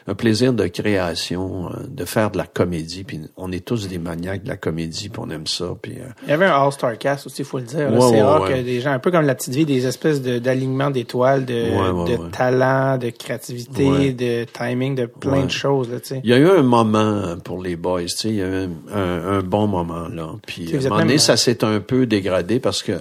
un plaisir de création, euh, de faire de la comédie. Puis on est tous des maniaques de la comédie, puis on aime ça. Puis, euh,
Il y avait un All-Star Cast aussi, il faut le dire. c'est rare que des gens, un peu comme la petite vie, des espèces d'alignement d'étoiles, de, de talent, de créativité, de timing, de plein de choses. Là,
il y a eu un moment pour les boys, il y a eu un, bon moment. là. Puis à un moment donné, ça s'est un peu dégradé parce que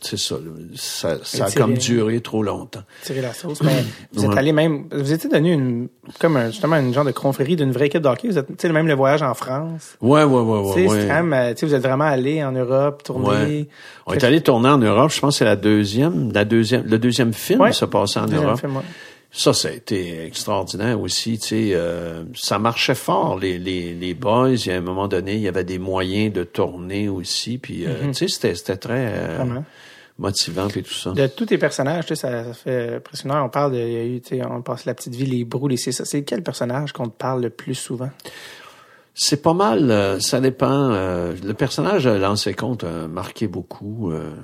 c'est ça, ça, ça a comme duré trop longtemps.
Tirer la sauce. Mais vous êtes allé même, vous étiez devenu une comme un, justement une genre de confrérie d'une vraie équipe de hockey. Vous êtes, même le voyage en France.
Ouais, ouais, ouais, ouais. ouais.
Quand même, euh, vous êtes vraiment allé en Europe, tourner. Ouais.
On est allé tourner en Europe. Je pense que c'est la deuxième, la deuxième, le deuxième film qui se passait en Europe. Film, ça, ça a été extraordinaire aussi. Tu sais, euh, ça marchait fort les, les, les boys. Il y a un moment donné, il y avait des moyens de tourner aussi. Puis, euh, mm-hmm. tu sais, c'était, c'était très. Euh, motivant et tout ça.
De tous tes personnages, tu sais, ça, ça fait impressionnant. On parle de, il y a eu, on passe la petite vie, les brous, les ça. C'est quel personnage qu'on te parle le plus souvent?
C'est pas mal, euh, ça dépend. Euh, le personnage de Lancé Compte a marqué beaucoup. Euh,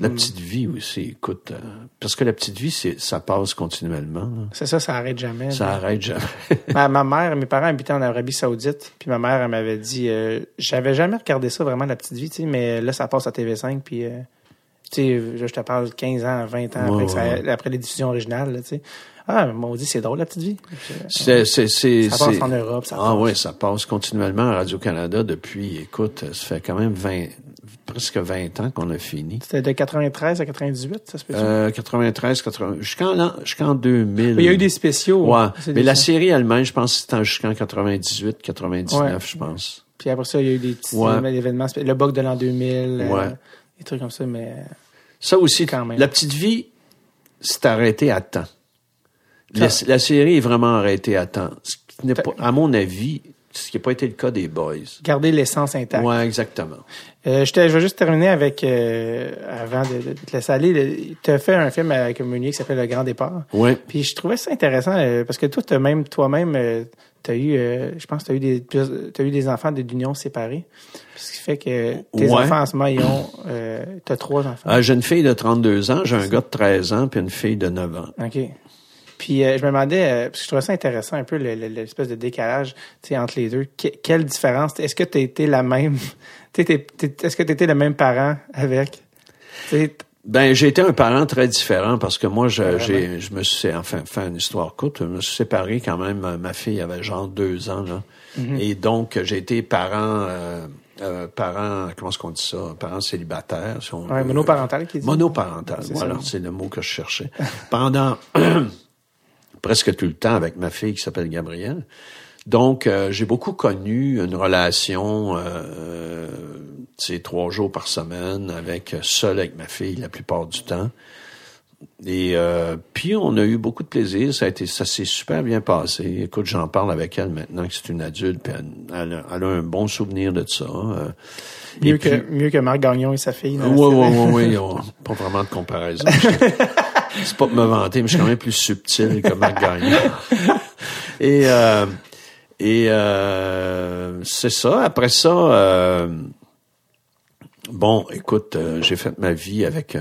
la hmm. petite vie aussi, écoute, parce que la petite vie, c'est ça passe continuellement.
C'est ça, ça arrête jamais.
Ça arrête jamais.
ma, ma, mère, mes parents habitaient en Arabie Saoudite, puis ma mère, elle m'avait dit, j'avais jamais regardé ça vraiment la petite vie, tu sais, mais là, ça passe à TV5, puis tu sais, je te parle 15 ans, 20 ans après, après les diffusions originales, tu sais. Ah, on dit c'est drôle la petite vie.
C'est, c'est, c'est,
ça passe en Europe, ça
Ah oui, ça passe continuellement à Radio-Canada depuis, écoute, ça fait quand même 20, presque 20 ans qu'on a fini.
C'était de 93 à 98, ça se peut
euh, 93, 80, jusqu'en, jusqu'en 2000.
il y a eu des spéciaux.
Ouais. Mais la série elle-même, je pense c'était jusqu'en 98, 99, je pense.
Puis après ça, il y a eu des petits événements, le bug de l'an 2000. Ouais. Euh, des trucs comme ça, mais.
Ça aussi, quand même. La petite vie s'est arrêtée à temps. La, série est vraiment arrêtée à temps. Ce qui n'est pas, à mon avis, ce qui n'a pas été le cas des Boys.
Garder l'essence intacte.
Oui, exactement.
Euh, je, je, vais juste terminer avec, euh, avant de, te laisser aller, tu as fait un film avec Meunier qui s'appelle Le Grand Départ.
Oui.
Puis je trouvais ça intéressant euh, parce que toi, as même, toi-même, euh, tu as eu, je pense que tu as eu des, as eu des enfants d'union séparées. Ce qui fait que tes enfants en ce moment, ils ont, as trois enfants.
Ah, j'ai une fille de 32 ans, j'ai un gars de 13 ans, puis une fille de 9 ans.
OK. Puis je me demandais, parce que je trouvais ça intéressant un peu l'espèce de décalage entre les deux. quelle différence? Est-ce que tu été la même? Est-ce que tu étais le même parent avec?
Ben, j'ai été un parent très différent parce que moi, je, j'ai, je me suis, enfin, fait une histoire courte, je me suis séparé quand même. Ma fille avait genre deux ans, là. Mm-hmm. Et donc, j'ai été parent, euh, euh, parent, comment est-ce qu'on dit ça? Parent célibataire. Si
on, monoparental qui dit.
Monoparental, voilà, c'est le mot que je cherchais. Pendant presque tout le temps avec ma fille qui s'appelle Gabrielle. Donc, euh, j'ai beaucoup connu une relation, euh, trois jours par semaine, avec seul avec ma fille la plupart du temps. Et euh, puis on a eu beaucoup de plaisir, ça a été, ça s'est super bien passé. Écoute, j'en parle avec elle maintenant que c'est une adulte, puis elle, a, un bon souvenir de ça. Euh.
mieux que mieux que Marc Gagnon et sa fille.
Oui, oui, oui, oui, pas vraiment de comparaison. c'est pas pour me vanter, mais je suis quand même plus subtil que Marc Gagnon. Et euh, et euh, c'est ça. Après ça, euh, bon, écoute, euh, j'ai fait ma vie avec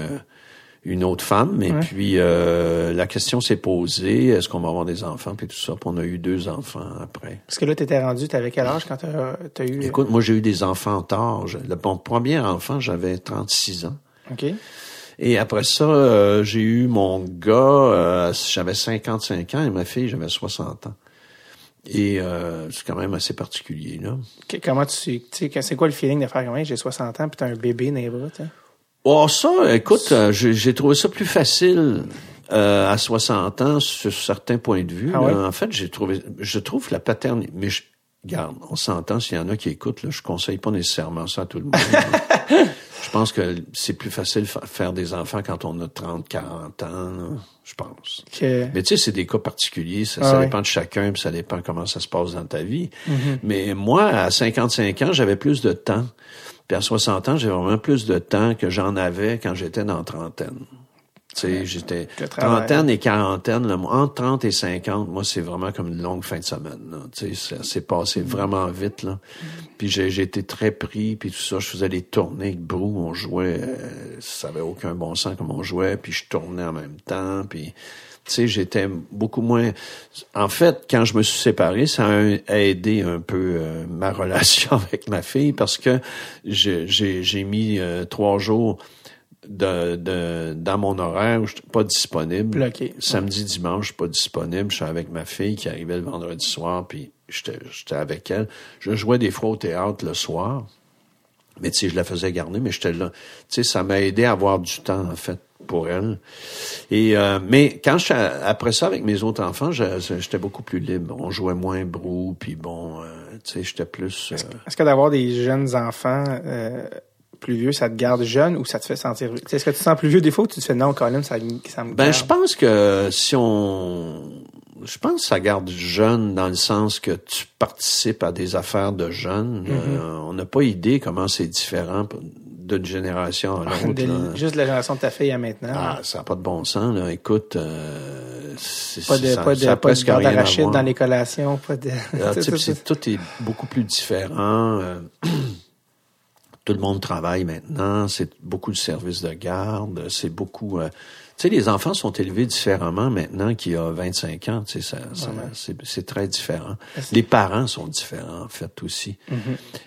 une autre femme, et puis la question s'est posée est-ce qu'on va avoir des enfants, puis tout ça. Puis on a eu deux enfants après.
Parce que là, tu étais rendu, tu avais quel âge quand tu as, eu
Écoute, moi j'ai eu des enfants tard. Le, mon premier enfant, j'avais 36 ans.
OK.
Et après ça, j'ai eu mon gars, j'avais 55 ans, et ma fille, j'avais 60 ans. Et euh, c'est quand même assez particulier, là.
comment tu sais, c'est quoi le feeling de faire comme j'ai 60 ans puis t'as un bébé dans les bras,
Oh, ça, écoute, euh, j'ai trouvé ça plus facile euh, à 60 ans sur certains points de vue. Ah en fait, j'ai trouvé, je trouve la paternité, mais je, garde, on s'entend s'il y en a qui écoutent, là, je conseille pas nécessairement ça à tout le monde. Je pense que c'est plus facile de faire des enfants quand on a 30, 40 ans, je pense. Mais tu sais, c'est des cas particuliers, ça, ah dépend de chacun, puis ça dépend comment ça se passe dans ta vie. Mm-hmm. Mais moi, à 55 ans, j'avais plus de temps. Puis à 60 ans, j'ai vraiment plus de temps que j'en avais quand j'étais dans trentaine. Tu sais, j'étais trentaine et quarantaine, entre 30 et 50, moi, c'est vraiment comme une longue fin de semaine. Tu sais, ça s'est passé vraiment vite. Là. Puis j'ai été très pris, puis tout ça. Je faisais des tournées avec Brou, on jouait, euh, ça avait aucun bon sens comme on jouait, puis je tournais en même temps, puis... Tu sais, j'étais beaucoup moins. En fait, quand je me suis séparé, ça a aidé un peu euh, ma relation avec ma fille parce que j'ai mis euh, trois jours de, de, dans mon horaire où je suis pas disponible. Samedi, dimanche, je suis pas disponible. Je suis avec ma fille qui arrivait le vendredi soir, puis j'étais avec elle. Je jouais des fois au théâtre le soir. Mais tu sais, je la faisais garder, mais j'étais là. Tu sais, ça m'a aidé à avoir du temps, en fait, pour elle. Et euh, mais quand je, après ça, avec mes autres enfants, j'étais beaucoup plus libre. On jouait moins brou, puis bon, euh, tu sais, j'étais plus...
Est-ce euh, que d'avoir des jeunes enfants plus vieux, ça te garde jeune ou ça te fait sentir Est-ce que tu te sens plus vieux des fois ou tu te fais non, Colin, ça, ça me
Ben, je pense que si on. Je pense que ça garde jeune dans le sens que tu participes à des affaires de jeunes. Mm-hmm. Euh, on n'a pas idée comment c'est différent d'une génération à l'autre.
Juste la génération de ta fille à maintenant.
Ah, ça n'a pas de bon sens. Là. Écoute, euh,
pas de, ça, pas de, pas de d'arachide dans les collations. Pas de...
Ah, tout est beaucoup plus différent. Euh, tout le monde travaille maintenant, c'est beaucoup de services de garde, c'est beaucoup... Euh, tu sais, les enfants sont élevés différemment maintenant qu'il y a 25 ans, tu sais, ça, c'est très différent. Les parents sont différents, en fait, aussi. Mm-hmm.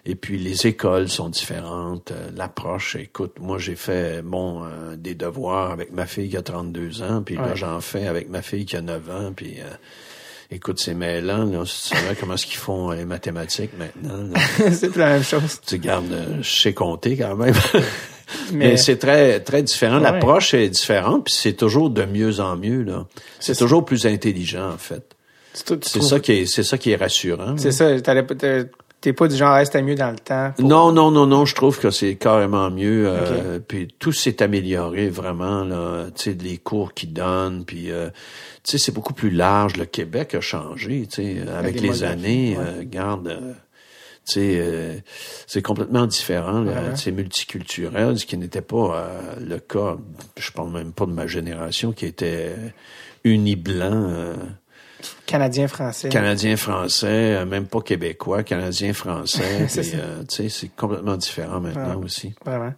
Et puis, les écoles sont différentes, euh, l'approche, écoute, moi, j'ai fait, bon, euh, des devoirs avec ma fille qui a 32 ans, puis là, j'en fais avec ma fille qui a 9 ans, puis... Écoute, c'est mêlant, là. Tu sais comment est-ce qu'ils font les mathématiques maintenant.
c'est la même chose.
Tu gardes, euh, je sais compter quand même. Mais, c'est très, très différent. L'approche est différente, puis c'est toujours de mieux en mieux, là. C'est toujours plus intelligent, en fait. C'est ça qui est, c'est ça qui est rassurant.
C'est ça. T'es pas du genre, reste mieux dans le temps.
Non, non, non, non. Je trouve que c'est carrément mieux. Euh, Puis tout s'est amélioré vraiment là. Tu sais, les cours qu'ils donnent. Puis euh, tu sais, c'est beaucoup plus large. Le Québec a changé. Tu sais, avec, les années. Euh, garde. Tu sais, c'est complètement différent. C'est multiculturel, ce qui n'était pas le cas. Je parle même pas de ma génération qui était uni blanc
Canadien-français.
Canadien-français, euh, même pas québécois, canadien-français. Euh, tu sais, c'est complètement différent maintenant aussi.
Vraiment.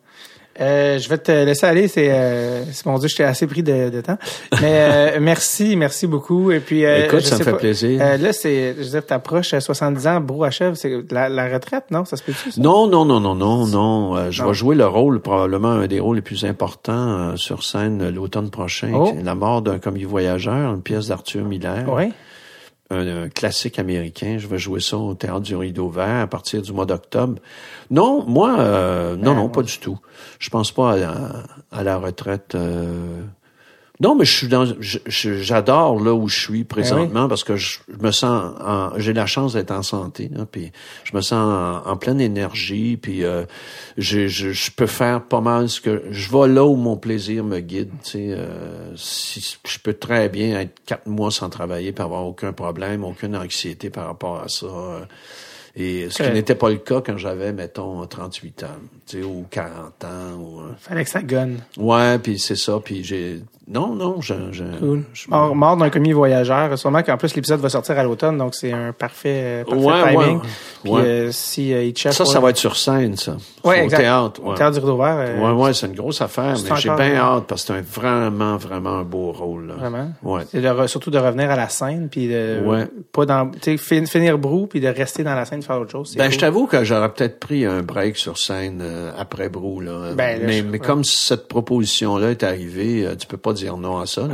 Euh, je vais te laisser aller. C'est, euh, mon Dieu, je t'ai assez pris de, de temps. Mais merci, merci beaucoup. Et puis,
écoute, ça me fait plaisir.
là, c'est, je veux dire, t'approches 70 ans, Brou achève, c'est la, la, retraite, non? Ça se peut-tu
Non, non, non, non, non, non. je vais jouer le rôle probablement un des rôles les plus importants sur scène l'automne prochain. Oh. La mort d'un commis voyageur, une pièce d'Arthur Miller.
Oui
un, classique américain. Je vais jouer ça au Théâtre du Rideau Vert à partir du mois d'octobre. Non, moi, euh, non, non, pas du tout. Je pense pas à la, à la retraite. Euh, non, mais je suis dans, j'adore là où je suis présentement parce que je, me sens, j'ai la chance d'être en santé, là, puis je me sens en, pleine énergie, puis euh, je, je, peux faire pas mal ce que je vais là où mon plaisir me guide. Tu sais, euh, si je peux très bien être quatre mois sans travailler, pas avoir aucun problème, aucune anxiété par rapport à ça. Euh, et ce qui n'était pas le cas quand j'avais, mettons, 38 ans, tu sais, ou 40 ans. Ou,
Fallait que ça gonne.
Ouais, puis c'est ça. Puis j'ai non, non, je... je,
cool. mort, d'un commis voyageur. Sûrement qu'en plus, l'épisode va sortir à l'automne, donc c'est un parfait, parfait ouais, timing. Puis, euh, si euh,
Ça, ça va être sur scène, ça.
Ouais, exact. Au théâtre. Au théâtre du Rideau Vert.
Euh, ouais, ouais, c'est une grosse affaire, mais j'ai bien hâte parce que c'est un vraiment, vraiment un beau rôle. Là.
Vraiment?
Ouais.
C'est surtout de revenir à la scène, puis de... Ouais. Pas dans... Finir Brou, puis de rester dans la scène, de faire autre chose.
Ben, je t'avoue que j'aurais peut-être pris un break sur scène après Brou, là. Ben, mais, mais comme cette proposition-là est arrivée, tu peux pas dire non à ça,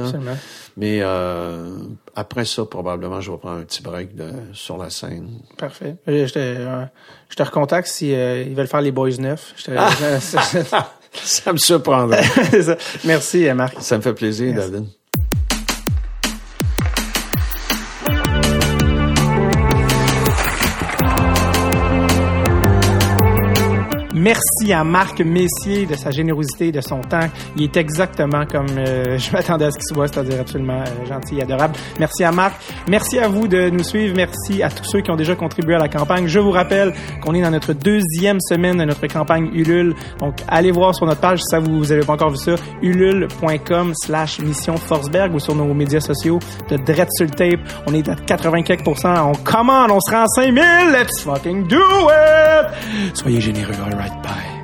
mais euh, après ça, probablement, je vais prendre un petit break de, sur la scène.
Parfait. Je te, euh, je te recontacte si euh, ils veulent faire les Boys neufs. Ah!
ça me surprendrait.
Merci, Marc.
Ça me fait plaisir, David.
Merci à Marc Messier de sa générosité, de son temps. Il est exactement comme euh, je m'attendais à ce qu'il soit, c'est-à-dire absolument euh, gentil et adorable. Merci à Marc. Merci à vous de nous suivre. Merci à tous ceux qui ont déjà contribué à la campagne. Je vous rappelle qu'on est dans notre deuxième semaine de notre campagne Ulule. Donc, allez voir sur notre page si ça vous, vous avez pas encore vu ça, ulule.com slash mission Forsberg ou sur nos médias sociaux de Dread tape. On est à 84% On commande, on sera en 5000. Let's fucking do it! Soyez généreux. All 拜。